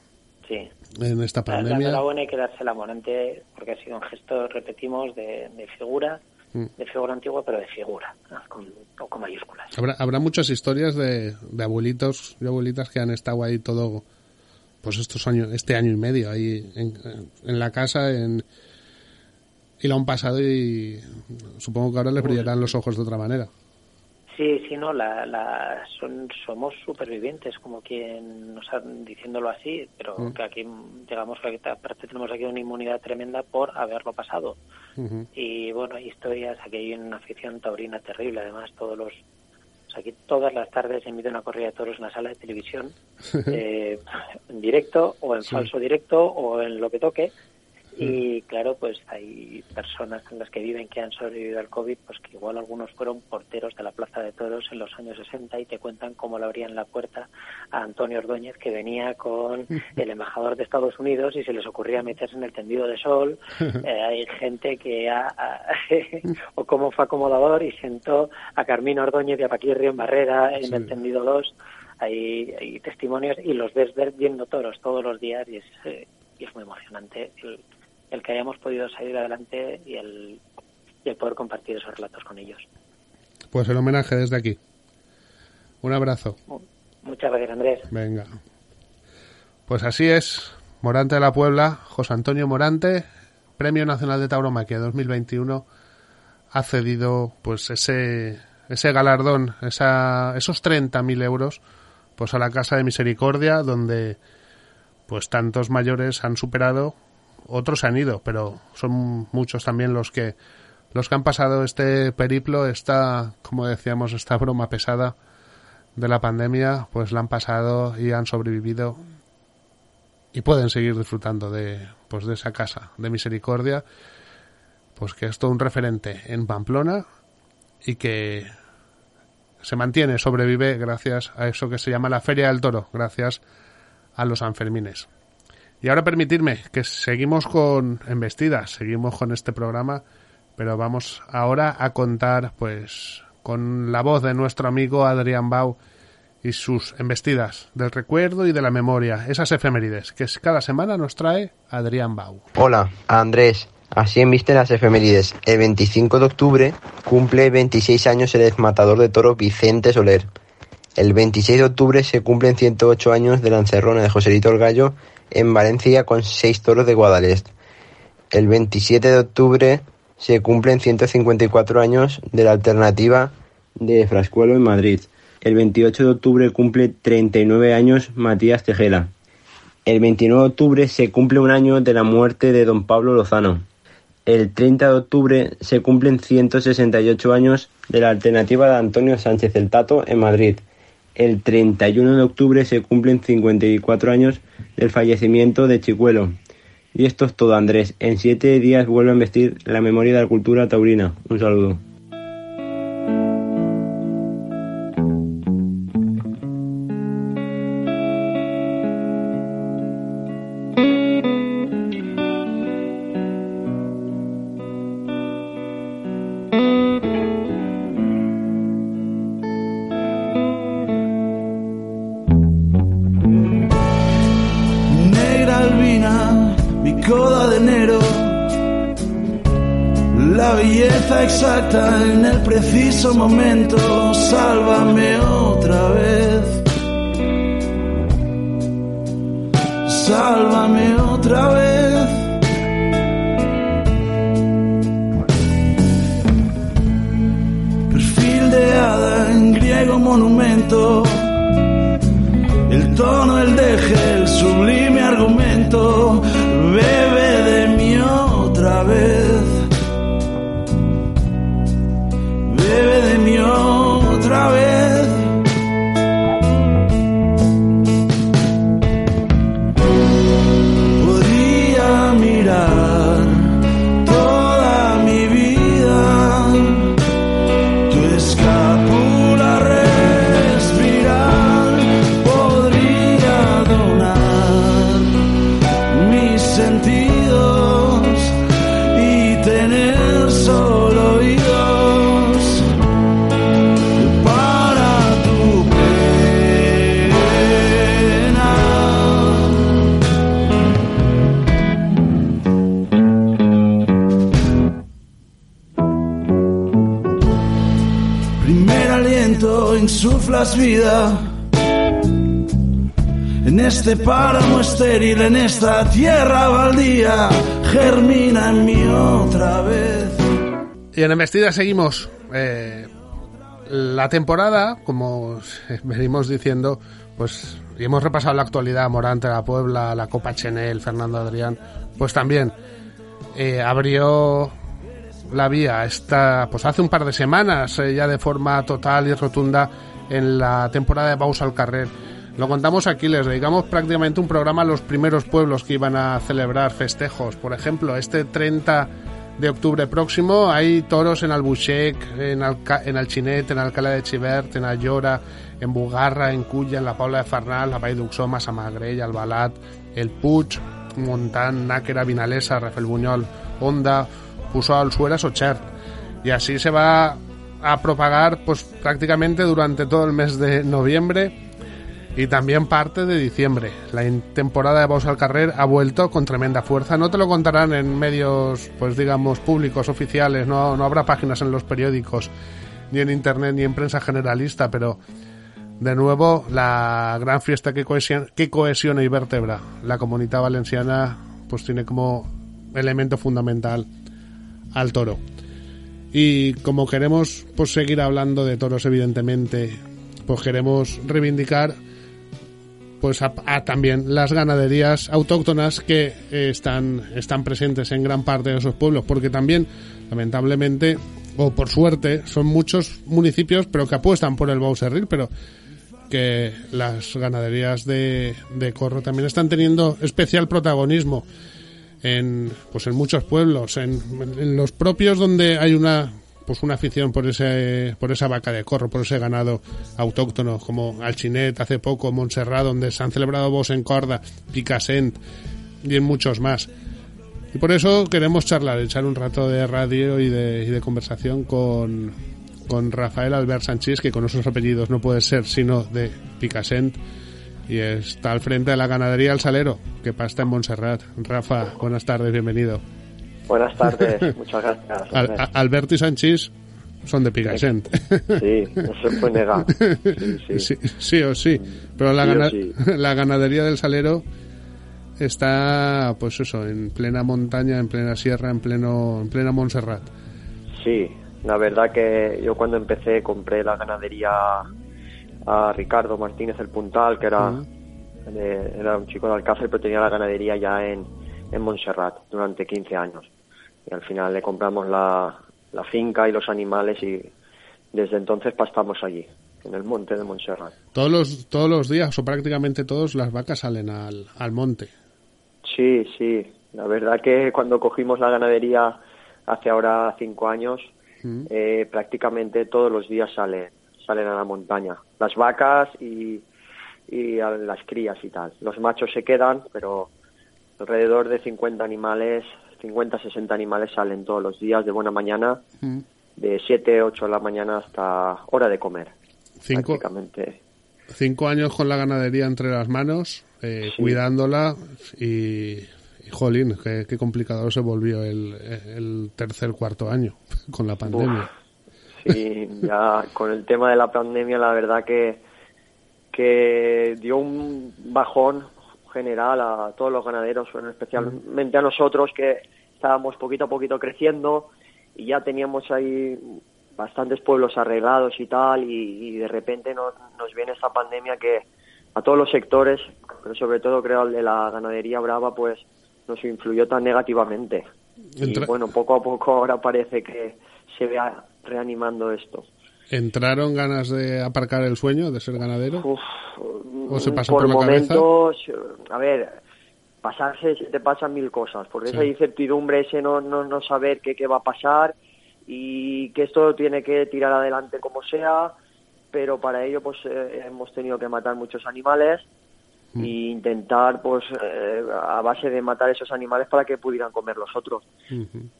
Sí. en esta La, la pandemia. enhorabuena hay que dársela Morante porque ha sido un gesto, repetimos, de, de figura, Mm. de figura antigua, pero de figura, con, con mayúsculas. Habrá, habrá muchas historias de, de abuelitos y abuelitas que han estado ahí todo, pues estos años, este año y medio ahí en, en la casa en, y lo han pasado y supongo que ahora les brillarán los ojos de otra manera. Sí, sí, no, la, la, son, somos supervivientes, como quien nos han diciéndolo así, pero Mm. que aquí llegamos a que aparte tenemos aquí una inmunidad tremenda por haberlo pasado. Y bueno, hay historias, aquí hay una afición taurina terrible, además todos los... aquí todas las tardes se emite una corrida de toros en la sala de televisión, eh, en directo o en Sí. falso directo o en lo que toque. Y claro, pues hay personas en las que viven que han sobrevivido al COVID, pues que igual algunos fueron porteros de la Plaza de Toros en los años 60 y te cuentan cómo le abrían la puerta a Antonio Ordóñez que venía con el embajador de Estados Unidos y se les ocurría meterse en el tendido de sol. Eh, hay gente que ha, ha- o como fue acomodador y sentó a Carmino Ordóñez y a Paquirri en Barrera en Sí. el tendido 2. Hay, hay testimonios y los ves ver viendo toros todos los días y es, eh, y es muy emocionante el, el que hayamos podido salir adelante y el, y el poder compartir esos relatos con ellos. Pues el homenaje desde aquí. Un abrazo. Mu- Muchas gracias, Andrés. Venga. Pues así es. Morante de la Puebla, José Antonio Morante, Premio Nacional de Tauromaquia 2021, ha cedido pues ese, ese galardón, esa, esos 30.000 euros, pues a la Casa de Misericordia, donde pues tantos mayores han superado, otros han ido, pero son muchos también los que los que han pasado este periplo, esta, como decíamos, esta broma pesada de la pandemia, pues la han pasado y han sobrevivido y pueden seguir disfrutando de pues de esa casa de misericordia, pues que es todo un referente en Pamplona y que se mantiene, sobrevive gracias a eso que se llama la Feria del Toro, gracias a los Sanfermines. Y ahora permitirme que seguimos con embestidas, seguimos con este programa, pero vamos ahora a contar pues con la voz de nuestro amigo Adrián Bau y sus embestidas del recuerdo y de la memoria, esas efemérides que cada semana nos trae Adrián Bau. Hola, Andrés. Así embisten las efemérides. El 25 de octubre cumple 26 años el exmatador de toro Vicente Soler. El 26 de octubre se cumplen 108 años de la encerrona de Joselito el Gallo en Valencia con 6 toros de Guadalest. El 27 de octubre se cumplen 154 años de la alternativa de Frascuelo en Madrid. El 28 de octubre cumple 39 años Matías Tejera. El 29 de octubre se cumple un año de la muerte de don Pablo Lozano. El 30 de octubre se cumplen 168 años de la alternativa de Antonio Sánchez el Tato en Madrid. El 31 de octubre se cumplen 54 años del fallecimiento de Chicuelo. Y esto es todo, Andrés. En siete días vuelve a investir la memoria de la cultura taurina. Un saludo. Sálvame otra vez. Perfil de hada en griego monumento el tono, el deje, vida. En este páramo estéril, en esta tierra baldía, germina en mí otra vez. Y en Embestida seguimos. eh, la temporada, como venimos diciendo, pues y hemos repasado la actualidad, Morante, la Puebla, la Copa Chenel, Fernando Adrián, pues también eh, abrió la vía esta, pues hace un par de semanas, eh, ya de forma total y rotunda, en la temporada de Baus al Carrer. Lo contamos aquí, les dedicamos prácticamente un programa a los primeros pueblos que iban a celebrar festejos. Por ejemplo, este 30 de octubre próximo hay toros en Albuixec, en, Alca en Alchinet, en Alcalá de Chivert, en Ayora, en Bugarra, en Culla, en la Paula de Farnal, la Vall d'Uxó, Massamagrell, Albalat, el Puig, Montant, Náquera, Vinalesa, Rafael Buñol, Onda, Pusol, Sueras o Chert. Y así se va a propagar pues prácticamente durante todo el mes de noviembre y también parte de diciembre. La temporada de Baus al Carrer ha vuelto con tremenda fuerza. No te lo contarán en medios, pues digamos, públicos, oficiales. No, no habrá páginas en los periódicos, ni en internet, ni en prensa generalista, pero de nuevo la gran fiesta que cohesiona, que cohesiona y vertebra la comunidad valenciana, pues tiene como elemento fundamental al toro. Y como queremos pues seguir hablando de toros, evidentemente, pues queremos reivindicar pues a, también las ganaderías autóctonas que eh, están, están presentes en gran parte de esos pueblos, porque también, lamentablemente, o por suerte, son muchos municipios, pero que apuestan por el Bauserril, pero que las ganaderías de, de Corro también están teniendo especial protagonismo en pues en muchos pueblos, en, los propios donde hay una pues una afición por ese por esa vaca de corro, por ese ganado autóctono, como Alchinet hace poco, Montserrat, donde se han celebrado vos en corda, Picassent y en muchos más. Y por eso queremos charlar, echar un rato de radio y de, y de conversación con, con Rafael Albert Sánchez, que con esos apellidos no puede ser sino de Picassent, y está al frente de la ganadería El Salero, que pasta en Montserrat. Rafa, buenas tardes, bienvenido. Buenas tardes, muchas gracias. Al- Alberto y Sánchez son de Picassent. Sí, no se puede negar. Sí, sí. Sí, sí o sí. Pero la, gana- la ganadería del Salero está, pues eso, en plena montaña, en plena sierra, en pleno, en plena Montserrat. Sí, la verdad que yo cuando empecé compré la ganadería a Ricardo Martínez el Puntal, que era, de- era un chico de Alcácer, pero tenía la ganadería ya en, en Montserrat durante 15 años. Y al final le compramos la, la finca y los animales y desde entonces pastamos allí, en el monte de Montserrat. Todos los, todos los días, o prácticamente todos, las vacas salen al, al monte. Sí, sí. La verdad que cuando cogimos la ganadería hace ahora cinco años, eh, prácticamente todos los días salen, salen a la montaña. Las vacas y, y a las crías y tal. Los machos se quedan, pero alrededor de 50 animales, 50, 60 animales salen todos los días de buena mañana, de 7, 8 de la mañana hasta hora de comer. Cinco, Prácticamente. cinco años con la ganadería entre las manos, eh, Sí. cuidándola y, y jolín, qué, qué complicado se volvió el, el tercer, cuarto año con la pandemia. Sí, ya con el tema de la pandemia, la verdad que, que dio un bajón general a todos los ganaderos, bueno, especialmente a nosotros que estábamos poquito a poquito creciendo y ya teníamos ahí bastantes pueblos arreglados y tal y, y de repente nos, nos viene esta pandemia que a todos los sectores, pero sobre todo creo al de la ganadería brava, pues nos influyó tan negativamente. Entra- Y bueno, poco a poco ahora parece que se vea reanimando esto. ¿Entraron ganas de aparcar el sueño de ser ganadero? Uf, ¿O se pasó por, por, la cabeza? momentos, a ver, pasarse se te pasan mil cosas, porque Sí. esa incertidumbre, ese no, no, no saber qué, qué va a pasar y que esto tiene que tirar adelante como sea, pero para ello pues eh, hemos tenido que matar muchos animales Mm. e intentar pues eh, a base de matar esos animales para que pudieran comer los otros.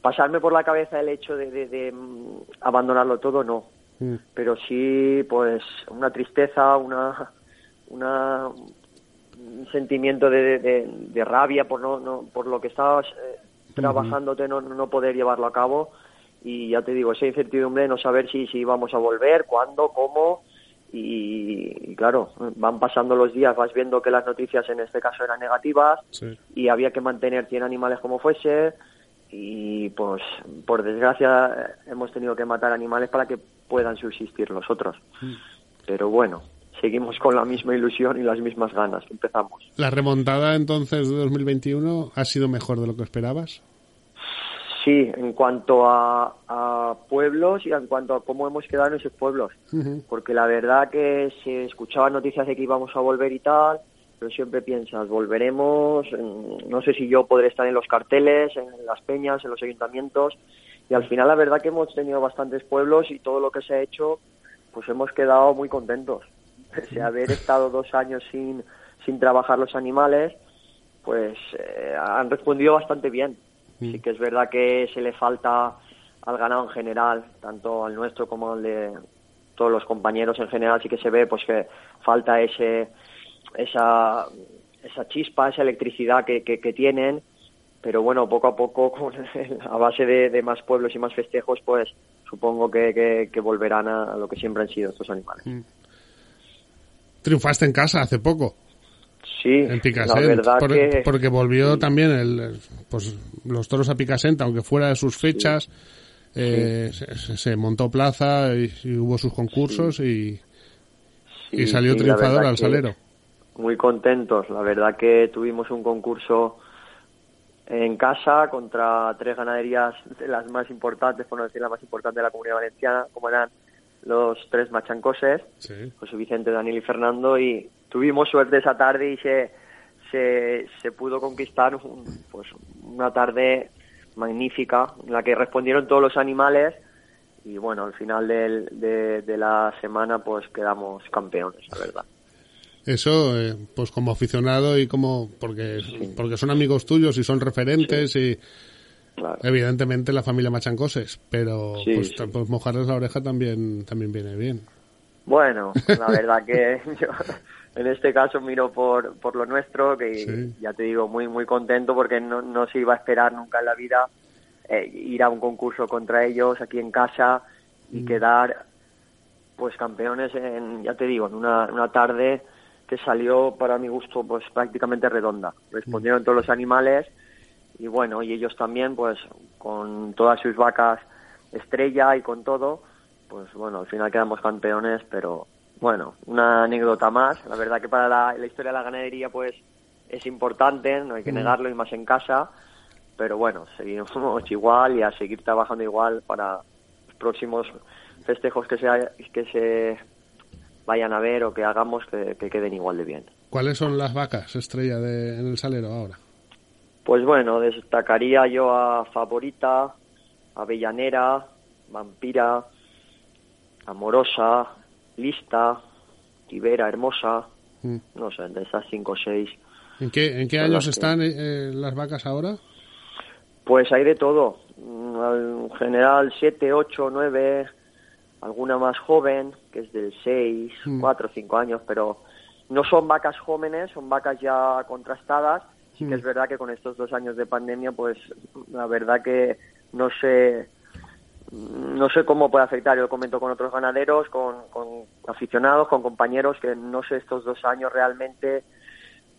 Pasarme por la cabeza el hecho de, de- de, mm, abandonarlo todo, no Mm. pero sí pues una tristeza una una un sentimiento de, de- de rabia por no, no por lo que estabas eh, trabajándote no, no poder llevarlo a cabo y ya te digo esa incertidumbre de no saber si si íbamos a volver cuándo cómo y, y claro, van pasando los días, vas viendo que las noticias en este caso eran negativas Sí. y había que mantener 100 animales como fuese y pues por desgracia hemos tenido que matar animales para que puedan subsistir los otros. Pero bueno, seguimos con la misma ilusión y las mismas ganas que empezamos. ¿La remontada entonces de 2021 ha sido mejor de lo que esperabas? Sí, en cuanto a, a pueblos y en cuanto a cómo hemos quedado en esos pueblos. porque la verdad que se escuchaban noticias de que íbamos a volver y tal, pero siempre piensas, volveremos, no sé si yo podré estar en los carteles, en las peñas, en los ayuntamientos, y al final la verdad que hemos tenido bastantes pueblos y todo lo que se ha hecho, pues hemos quedado muy contentos. Pese a haber estado dos años sin, sin trabajar los animales, pues eh, han respondido bastante bien. Sí que es verdad que se le falta al ganado en general, tanto al nuestro como al de todos los compañeros en general, sí que se ve pues que falta ese esa esa chispa, esa electricidad que, que, que tienen, pero bueno, poco a poco, con a base de, de más pueblos y más festejos, pues supongo que, que, que volverán a, a lo que siempre han sido estos animales. Triunfaste en casa hace poco. Sí, en la Picassent, por- que porque volvió también el, pues los toros a Picassent, aunque fuera de sus fechas, eh, se, se- se montó plaza y, y hubo sus concursos y, y salió triunfador al salero. Muy contentos. La verdad que tuvimos un concurso en casa contra tres ganaderías de las más importantes, por no decir la más importante de la comunidad valenciana, como eran los tres machancoses, José Vicente, Daniel y Fernando, y tuvimos suerte esa tarde y se, se, se pudo conquistar un- pues, una tarde magnífica en la que respondieron todos los animales y bueno, al final del- de, de la semana pues quedamos campeones, la verdad. Eso, eh, pues como aficionado y como porque porque son amigos tuyos y son referentes y evidentemente la familia Machancoses, pero Sí, pues, sí. pues mojarles la oreja también también viene bien. Bueno, la verdad que yo en este caso miro por, por lo nuestro, que Sí. ya te digo, muy muy contento porque no, no se iba a esperar nunca en la vida eh, ir a un concurso contra ellos aquí en casa y quedar pues campeones en, ya te digo, en una, una tarde que salió para mi gusto pues prácticamente redonda. Respondieron todos los animales y bueno, y ellos también pues con todas sus vacas estrella y con todo, pues bueno, al final quedamos campeones, pero bueno, una anécdota más. La verdad que para la, la historia de la ganadería pues es importante, no hay que Mm. negarlo y más en casa, pero bueno, seguimos igual y a seguir trabajando igual para los próximos festejos que se, que se vayan a ver o que hagamos que, que queden igual de bien. ¿Cuáles son las vacas estrella de, en el salero ahora? Pues bueno, destacaría yo a Favorita, Avellanera, Vampira, Amorosa, Lista, Tibera, Hermosa, Mm. no sé, de esas cinco o seis. ¿En qué, en qué años las están eh, eh, las vacas ahora? Pues hay de todo. Mm, En general, siete, ocho, nueve, alguna más joven, que es del seis, Mm. cuatro, cinco años, pero no son vacas jóvenes, son vacas ya contrastadas. Sí que es verdad que con estos dos años de pandemia, pues la verdad que no sé, no sé cómo puede afectar. Yo comento con otros ganaderos, con, con aficionados, con compañeros, que no sé estos dos años realmente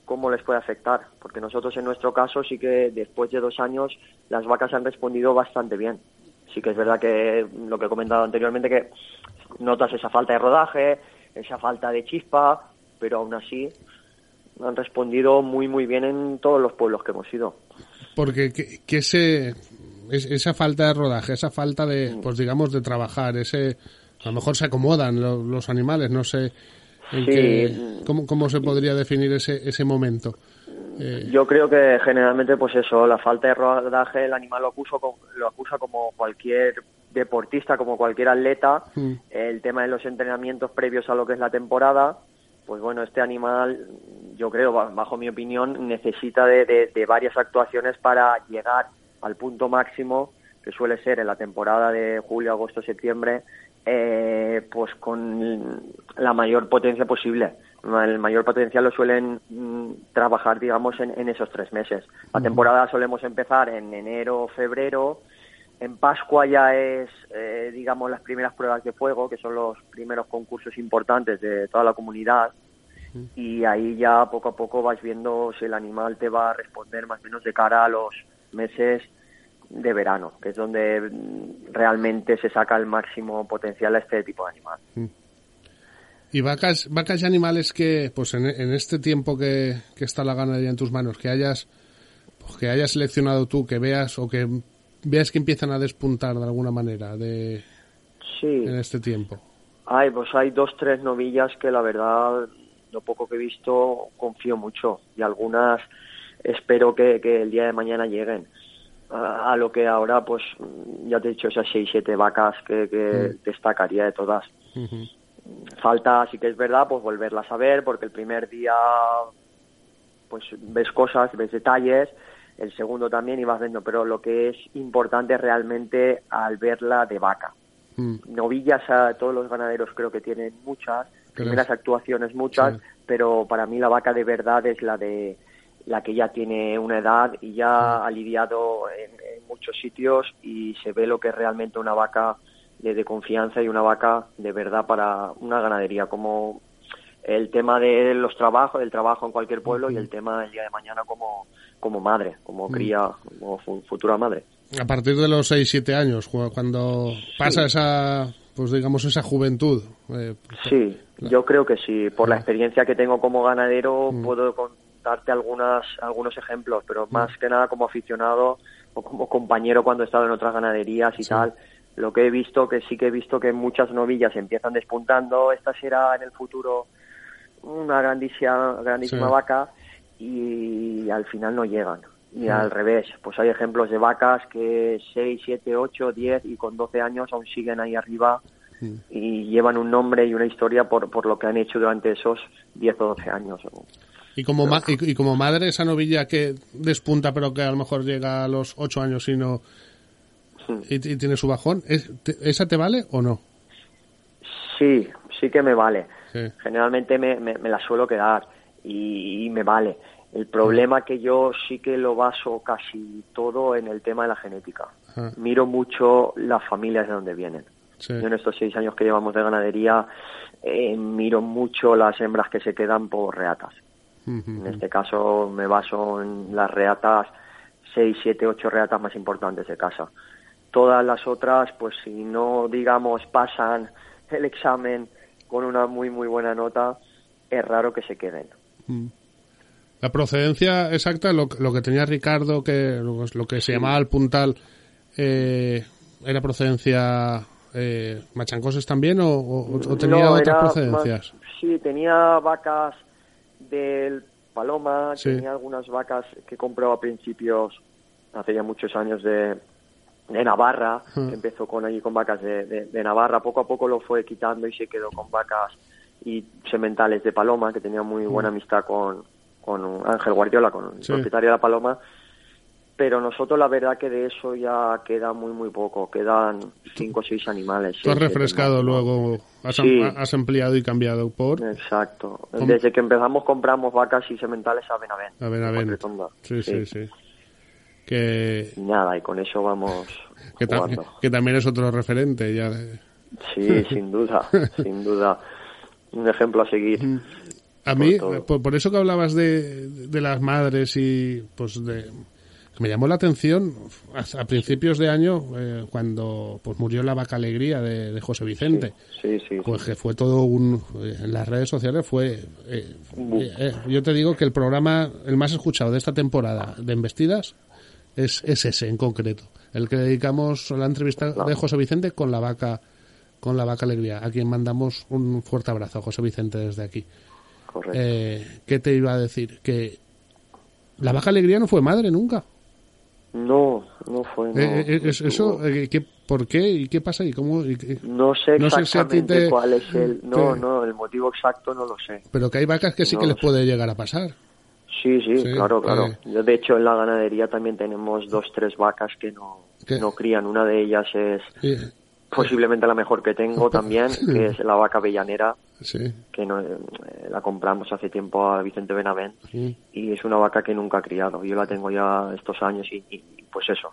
cómo les puede afectar, porque nosotros en nuestro caso sí que después de dos años las vacas han respondido bastante bien. Sí que es verdad que lo que he comentado anteriormente, que notas esa falta de rodaje, esa falta de chispa, pero aún así han respondido muy muy bien en todos los pueblos que hemos ido. Porque que, que ese es- esa falta de rodaje, esa falta de, Mm. pues digamos, de trabajar, ese a lo mejor se acomodan lo- los animales, no sé en Sí. qué, cómo, cómo se podría definir ese, ese momento. Eh, Yo creo que generalmente, pues eso, la falta de rodaje, el animal lo, acuso lo acusa como cualquier deportista, como cualquier atleta. mm, El tema de los entrenamientos previos a lo que es la temporada, pues bueno, este animal, yo creo, ba- bajo mi opinión, necesita de, de- de varias actuaciones para llegar al punto máximo, que suele ser en la temporada de julio, agosto, septiembre, eh, pues con la mayor potencia posible. El mayor potencial lo suelen mm, trabajar, digamos, en, en esos tres meses. La temporada solemos empezar en enero, febrero, En Pascua ya es, eh, digamos, las primeras pruebas de fuego, que son los primeros concursos importantes de toda la comunidad. Y ahí ya poco a poco vas viendo si el animal te va a responder más o menos de cara a los meses de verano, que es donde mm, realmente se saca el máximo potencial a este tipo de animal. Y vacas, vacas y animales que, pues en, en este tiempo que, que está la ganadería en tus manos, que hayas, pues que hayas seleccionado tú, que veas o que veas que empiezan a despuntar de alguna manera de, Sí. en este tiempo. Ay, pues hay dos, tres novillas que la verdad, lo poco que he visto, confío mucho. Y algunas espero que, que el día de mañana lleguen. A, a lo que ahora, pues, ya te he dicho, esas seis, siete vacas que, que destacaría de todas. Falta, sí que es verdad, pues volverlas a ver, porque el primer día, pues, ves cosas, ves detalles. El segundo también y vas viendo, pero lo que es importante realmente al verla de vaca. Novillas a todos los ganaderos creo que tienen muchas, primeras actuaciones muchas, Sí. pero para mí la vaca de verdad es la de la que ya tiene una edad y ya ha lidiado en, en muchos sitios y se ve lo que es realmente una vaca de, de confianza y una vaca de verdad para una ganadería como el tema de los trabajos, del trabajo en cualquier pueblo y el tema del día de mañana como, como madre, como Mm. cría, como fu- futura madre. A partir de los 6-7 años, cu- cuando pasa esa, pues digamos, esa juventud. eh, Sí, yo creo que sí. Por la Ah. experiencia que tengo como ganadero Mm. puedo contarte algunas, algunos ejemplos, pero más que nada como aficionado o como compañero cuando he estado en otras ganaderías y tal. Lo que he visto, que sí que he visto que muchas novillas empiezan despuntando. Esta será en el futuro una grandísima, grandísima Sí. vaca y al final no llegan. Y Mm. al revés, pues hay ejemplos de vacas que 6, 7, 8, 10 y con 12 años aún siguen ahí arriba y llevan un nombre y una historia por, por lo que han hecho durante esos 10 o 12 años. Y como, ma- y, y como madre, esa novilla que despunta, pero que a lo mejor llega a los 8 años y no. Y, y tiene su bajón, ¿es- te- ¿esa te vale o no? Sí, sí que me vale. Generalmente me, me, me la suelo quedar y, y me vale. El problema que yo sí que lo baso casi todo en el tema de la genética. Ajá. Miro mucho las familias de donde vienen. Sí. Yo en estos seis años que llevamos de ganadería eh, miro mucho las hembras que se quedan por reatas. En este caso me baso en las reatas, seis, siete, ocho reatas más importantes de casa. Todas las otras, pues si no, digamos, pasan el examen con una muy, muy buena nota, es raro que se queden. La procedencia exacta, lo, lo que tenía Ricardo, que lo, lo que se llamaba el puntal, eh, ¿era procedencia eh, machancoses también o, o- o tenía No, otras procedencias? más- sí, tenía vacas del Paloma, Sí. tenía algunas vacas que compró a principios, hace ya muchos años, de, de Navarra, Ah. que empezó con allí con vacas de, de- de Navarra, poco a poco lo fue quitando y se quedó con vacas y sementales de Paloma, que tenía muy buena amistad con, con Ángel Guardiola, con el Sí. propietario de la Paloma, pero nosotros la verdad que de eso ya queda muy muy poco, quedan cinco o seis animales. Tú has refrescado luego, has, Sí. has ampliado y cambiado por... Exacto. ¿Cómo? Desde que empezamos compramos vacas y sementales a Benavent. A Retonda. Sí, sí, sí. Que, nada, y con eso vamos que, que también es otro referente. ya Sí, sin duda, sin duda. Un ejemplo a seguir. A mí, Por todo. por, por eso que hablabas de, de las madres y pues de... Me llamó la atención a, principios de año eh, cuando pues murió la vaca alegría de, de José Vicente. Sí, sí. Pues que fue todo un... eh, En las redes sociales fue... eh, eh, eh, yo te digo que el programa, el más escuchado de esta temporada de Embestidas es, es ese en concreto. El que dedicamos a la entrevista de José Vicente con la vaca con la vaca alegría, a quien mandamos un fuerte abrazo, José Vicente, desde aquí. Correcto. Eh, ¿Qué te iba a decir? Que la vaca alegría no fue madre nunca. No, no fue. No, Eh, eh, es- estuvo- eso, eh, ¿qué, ¿Por qué? ¿Y qué pasa? ¿Y cómo? y qué- No sé no si exactamente te- cuál es el... No, no, el motivo exacto no lo sé. Pero que hay vacas que sí No que les puede llegar a pasar. Sí, sí, Sí, claro, claro. eh. Yo, de hecho, en la ganadería también tenemos dos, tres vacas que no, ¿Qué? no crían. Una de ellas es posiblemente la mejor que tengo también, que es la vaca avellanera, sí. que no, eh, la compramos hace tiempo a Vicente Benavent sí. y es una vaca que nunca ha criado. Yo la tengo ya estos años y, y, pues eso,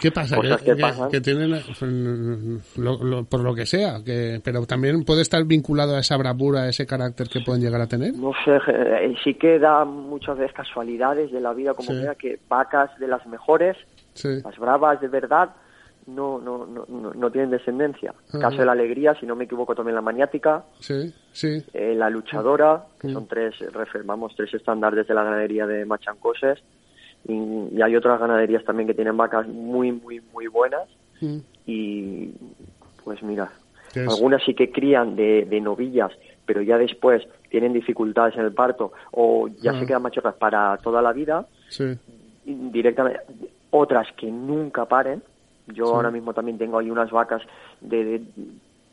¿Qué pasa? Cosas que, que pasan. que tienen, lo- lo- por lo que sea, que, pero también puede estar vinculado a esa bravura, a ese carácter que pueden llegar a tener. No sé, eh, sí que da muchas veces casualidades de la vida, como sea, que vacas de las mejores, las bravas de verdad, no, no, no, no, tienen descendencia. Ajá. Caso de la alegría, si no me equivoco, también la maniática, Sí, sí. eh, la luchadora, que Mm. son tres, vamos, tres estándares de la ganadería de Machancoses. Y, y hay otras ganaderías también que tienen vacas muy, muy, muy buenas. Mm. Y pues mira, algunas sí que crían de, de novillas, pero ya después tienen dificultades en el parto o ya Ah. se quedan machorras para toda la vida, Sí. directamente. Otras que nunca paren. Yo Sí. ahora mismo también tengo ahí unas vacas de, de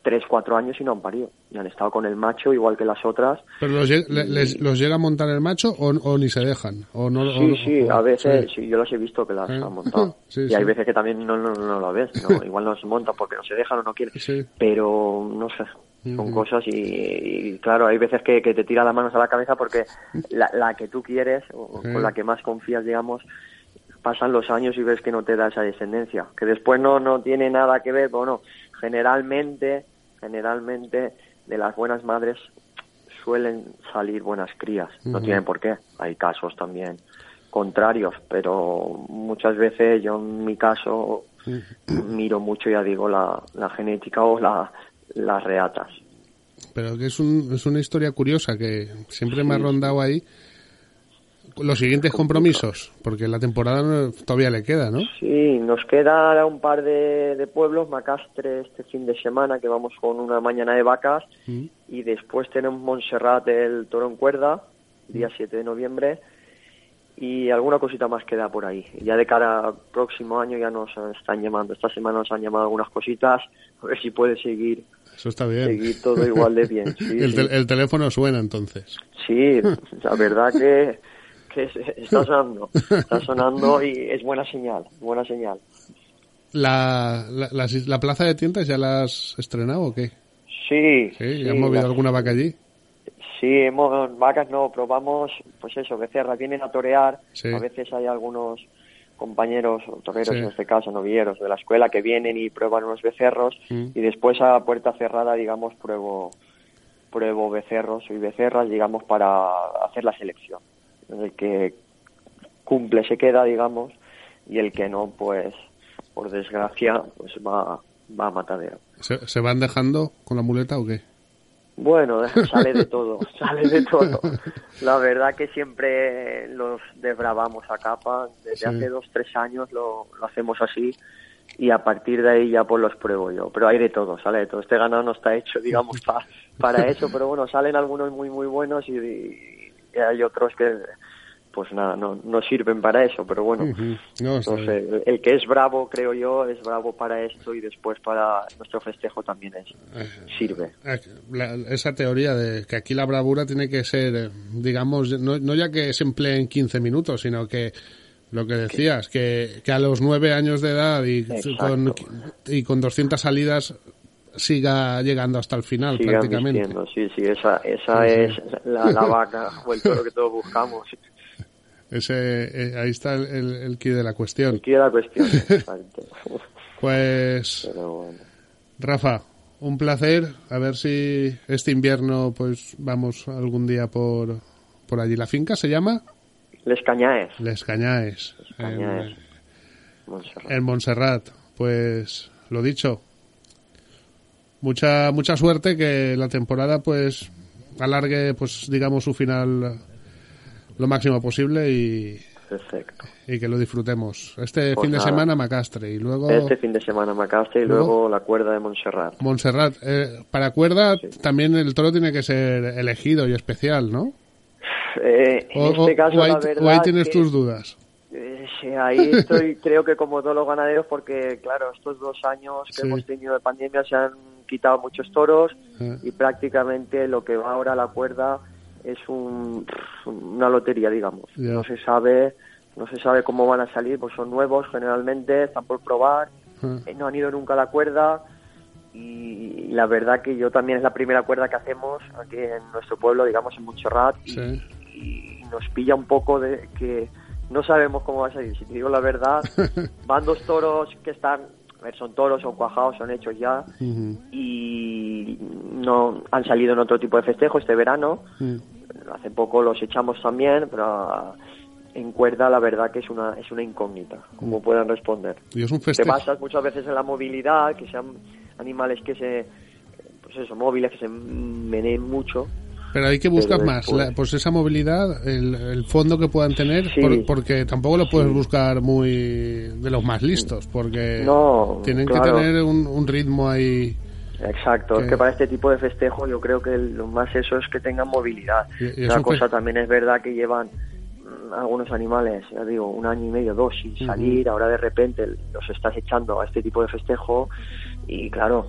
3, 4 años y no han parido. Y han estado con el macho igual que las otras. ¿Pero los, les- los llega a montar el macho o, o ni se dejan? O no, o- Sí, sí, o- a veces sí. sí, yo las he visto que las Eh. han montado. Sí, y hay veces que también no, no, no lo ves, ¿no? igual no se montan porque no se dejan o no quieren. Pero no sé, son Ujú. cosas y, y, claro, hay veces que, que te tira las manos a la cabeza porque la, la que tú quieres o con la que más confías, digamos, pasan los años y ves que no te da esa descendencia. Que después no, no tiene nada que ver, bueno, generalmente, generalmente de las buenas madres suelen salir buenas crías. No tienen por qué. Hay casos también contrarios, pero muchas veces yo en mi caso miro mucho, ya digo, la, la genética o la, las reatas. Pero que es, un, es una historia curiosa que siempre me ha rondado ahí. Los siguientes compromisos, porque la temporada todavía le queda, ¿no? Sí, nos queda un par de, de pueblos, Macastre este fin de semana, que vamos con una mañana de vacas, Mm. y después tenemos Montserrat el toro en cuerda, día 7 de noviembre, y alguna cosita más queda por ahí. Ya de cara al próximo año ya nos están llamando, esta semana nos han llamado algunas cositas, a ver si puede seguir, Eso está bien. seguir todo igual de bien. Sí, el, sí. tel- el teléfono suena entonces. Sí, la verdad que, que es- está sonando, está sonando y es buena señal, buena señal. La, la, la plaza de tiendas ya la has estrenado o qué? Sí, Sí, sí, ¿has movido la- alguna vaca allí? Sí, hemos, vacas no, probamos, pues eso, becerras, vienen a torear, Sí. a veces hay algunos compañeros, o toreros Sí. en este caso, novilleros de la escuela, que vienen y prueban unos becerros Mm. y después a puerta cerrada, digamos, pruebo, pruebo becerros y becerras, digamos, para hacer la selección. El que cumple se queda, digamos, y el que no, pues, por desgracia, pues va, va a matadero. ¿Se, se van dejando con la muleta o qué? Bueno, sale de todo, sale de todo. La verdad que siempre los desbravamos a capa. Desde Sí. hace dos, tres años lo, lo hacemos así y a partir de ahí ya pues los pruebo yo. Pero hay de todo, sale de todo. Este ganado no está hecho, digamos, pa- para eso, pero bueno, salen algunos muy, muy buenos y, y hay otros que pues nada, no, no sirven para eso, pero bueno. No sé, el- el que es bravo, creo yo, es bravo para esto y después para nuestro festejo también es, sirve. Eh, la- esa teoría de que aquí la bravura tiene que ser, eh, digamos, no, no ya que se emplee en 15 minutos, sino que lo que decías, que, que a los 9 años de edad y con, y con 200 salidas siga llegando hasta el final sigan prácticamente. vistiendo, sí, sí, esa, esa Sí, sí. es la, la vaca o el toro que todos buscamos. Ese, eh, ahí está el, el, el quid de la cuestión. Aquí la cuestión, exacto. Pues, Pero bueno. Rafa, un placer. A ver si este invierno pues vamos algún día por, por allí. ¿La finca se llama? Les Cañaes, Les Cañaes. Cañaes, En, Montserrat. en Montserrat. Pues lo dicho. Mucha mucha suerte que la temporada pues alargue pues digamos su final lo máximo posible y, Perfecto. y que lo disfrutemos. Este Pues fin de semana Macastre y luego Este fin de semana Macaste y Luego- luego la cuerda de Montserrat. Montserrat. Eh, para cuerda también el toro tiene que ser elegido y especial, ¿no? Eh, en O, este o- caso, o ahí, la o ahí verdad tienes que- tus dudas. Sí, ahí estoy, creo que como todos los ganaderos, porque claro, estos dos años que Sí. hemos tenido de pandemia se han quitado muchos toros y prácticamente lo que va ahora a la cuerda es un, una lotería, digamos. No se sabe, no se sabe cómo van a salir, pues son nuevos generalmente, están por probar, eh. no han ido nunca a la cuerda y la verdad que yo también es la primera cuerda que hacemos aquí en nuestro pueblo, digamos en Montserrat y, Sí. y nos pilla un poco de que, no sabemos cómo va a salir. Si te digo la verdad, van dos toros que están, a ver, son toros, son cuajados, son hechos ya y no han salido en otro tipo de festejo este verano. Hace poco los echamos también, pero en cuerda la verdad que es una es una incógnita, cómo puedan responder. Y es un Te basas muchas veces en la movilidad, que sean animales que se pues eso, móviles, que se meneen mucho. Pero hay que buscar más, después- la- pues esa movilidad, el, el fondo que puedan tener, Sí. por- porque tampoco lo puedes Sí. buscar muy de los más listos, porque No, tienen claro. que tener un, un ritmo ahí. Exacto, Que- es que para este tipo de festejo yo creo que lo más eso es que tengan movilidad. Y- Una cosa también es verdad que llevan mm, algunos animales, ya digo, un año y medio, dos sin salir, ahora de repente los estás echando a este tipo de festejo y claro,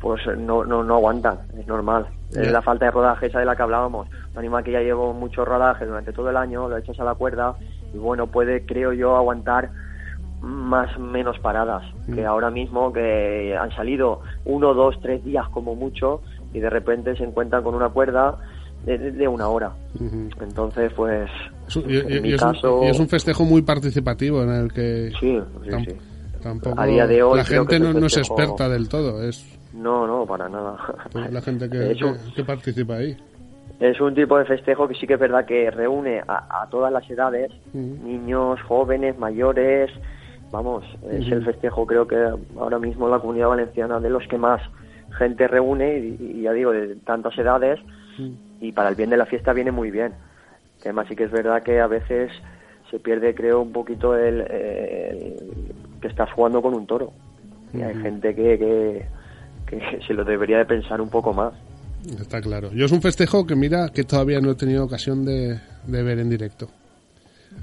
pues no, no, no aguantan, es normal. Es la falta de rodaje esa de la que hablábamos. Un animal que ya llevo mucho rodaje durante todo el año, lo echas a la cuerda y bueno, puede, creo yo, aguantar más menos paradas Mm. que ahora mismo que han salido uno, dos, tres días como mucho y de repente se encuentran con una cuerda de, de- una hora. Entonces, pues, Es un- y, y- en mi y es un, caso, y es un festejo muy participativo en el que sí, sí. Tampoco A día de hoy la gente no, no es experta del todo, es No, no, para nada. pues, la gente que, que- que participa ahí. Es un tipo de festejo que sí que es verdad que reúne a, a todas las edades, niños, jóvenes, mayores. Vamos, es el festejo creo que ahora mismo la comunidad valenciana de los que más gente reúne y, y ya digo, de tantas edades y para el bien de la fiesta viene muy bien. Además sí que es verdad que a veces se pierde creo un poquito el, el que estás jugando con un toro. Y hay gente que, que, que se lo debería de pensar un poco más. Está claro. Yo es un festejo que mira que todavía no he tenido ocasión de, de ver en directo.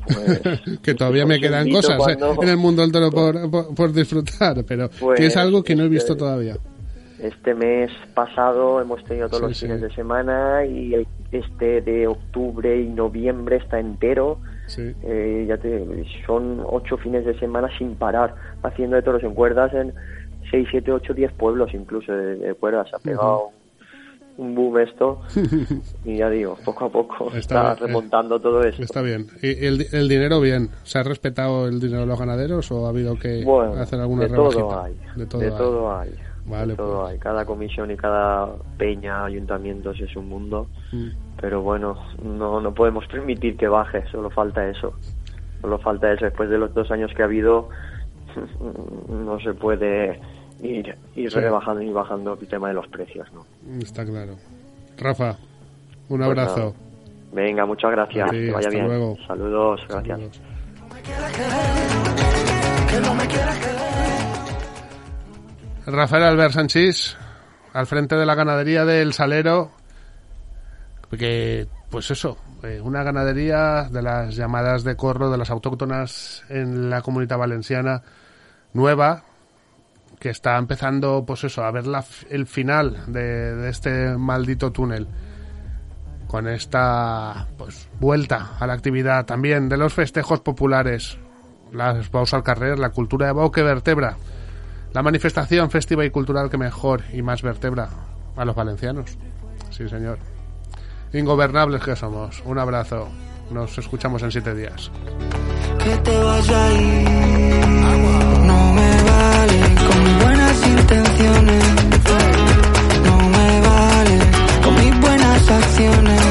Pues, que todavía me os quedan cosas ¿eh? en el mundo del toro por, por, por disfrutar, pero Pues, que es algo que no he visto este- todavía. Este mes pasado hemos tenido todos Sí, los sí. fines de semana y el- este de octubre y noviembre está entero. Sí. Eh, ya te, son ocho fines de semana sin parar, haciendo de toros en cuerdas en seis, siete, ocho, diez pueblos incluso de, de cuerdas. Ha pegado un boom esto y ya digo, poco a poco Está está, bien, eh, remontando todo esto. Está bien. ¿Y el, el dinero bien? ¿Se ha respetado el dinero de los ganaderos o ha habido que Bueno, hacer alguna de todo hay, De todo de hay. todo hay. Vale, todo pues. hay. Cada comisión y cada peña, ayuntamientos es un mundo. Mm. Pero bueno, no, no podemos permitir que baje, solo falta eso. Solo falta eso. Después de los dos años que ha habido, no se puede ir, ir Sí. rebajando y bajando el tema de los precios. ¿no? Está claro. Rafa, un Pues abrazo. nada. Venga, muchas gracias. Que vaya bien. luego. Saludos, gracias. Rafael Albert Sanchís, al frente de la ganadería del Salero, que, pues eso, eh, una ganadería de las llamadas de corro, de las autóctonas en la comunidad valenciana, nueva, que está empezando, pues eso, a ver la el final de, este maldito túnel. Con esta, pues, vuelta a la actividad también de los festejos populares, las Baus al Carrer, la cultura de Bau que vertebra la manifestación festiva y cultural que mejor y más vertebra a los valencianos. Sí, señor. Ingobernables que somos. Un abrazo. Nos escuchamos en siete días. que te. No me vale con buenas intenciones. No me vale con mis buenas acciones.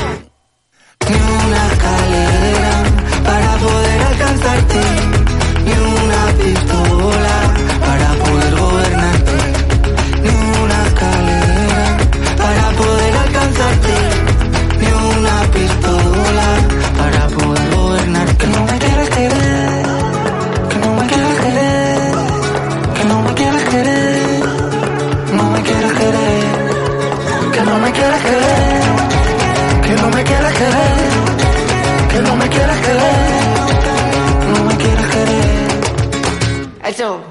Ni still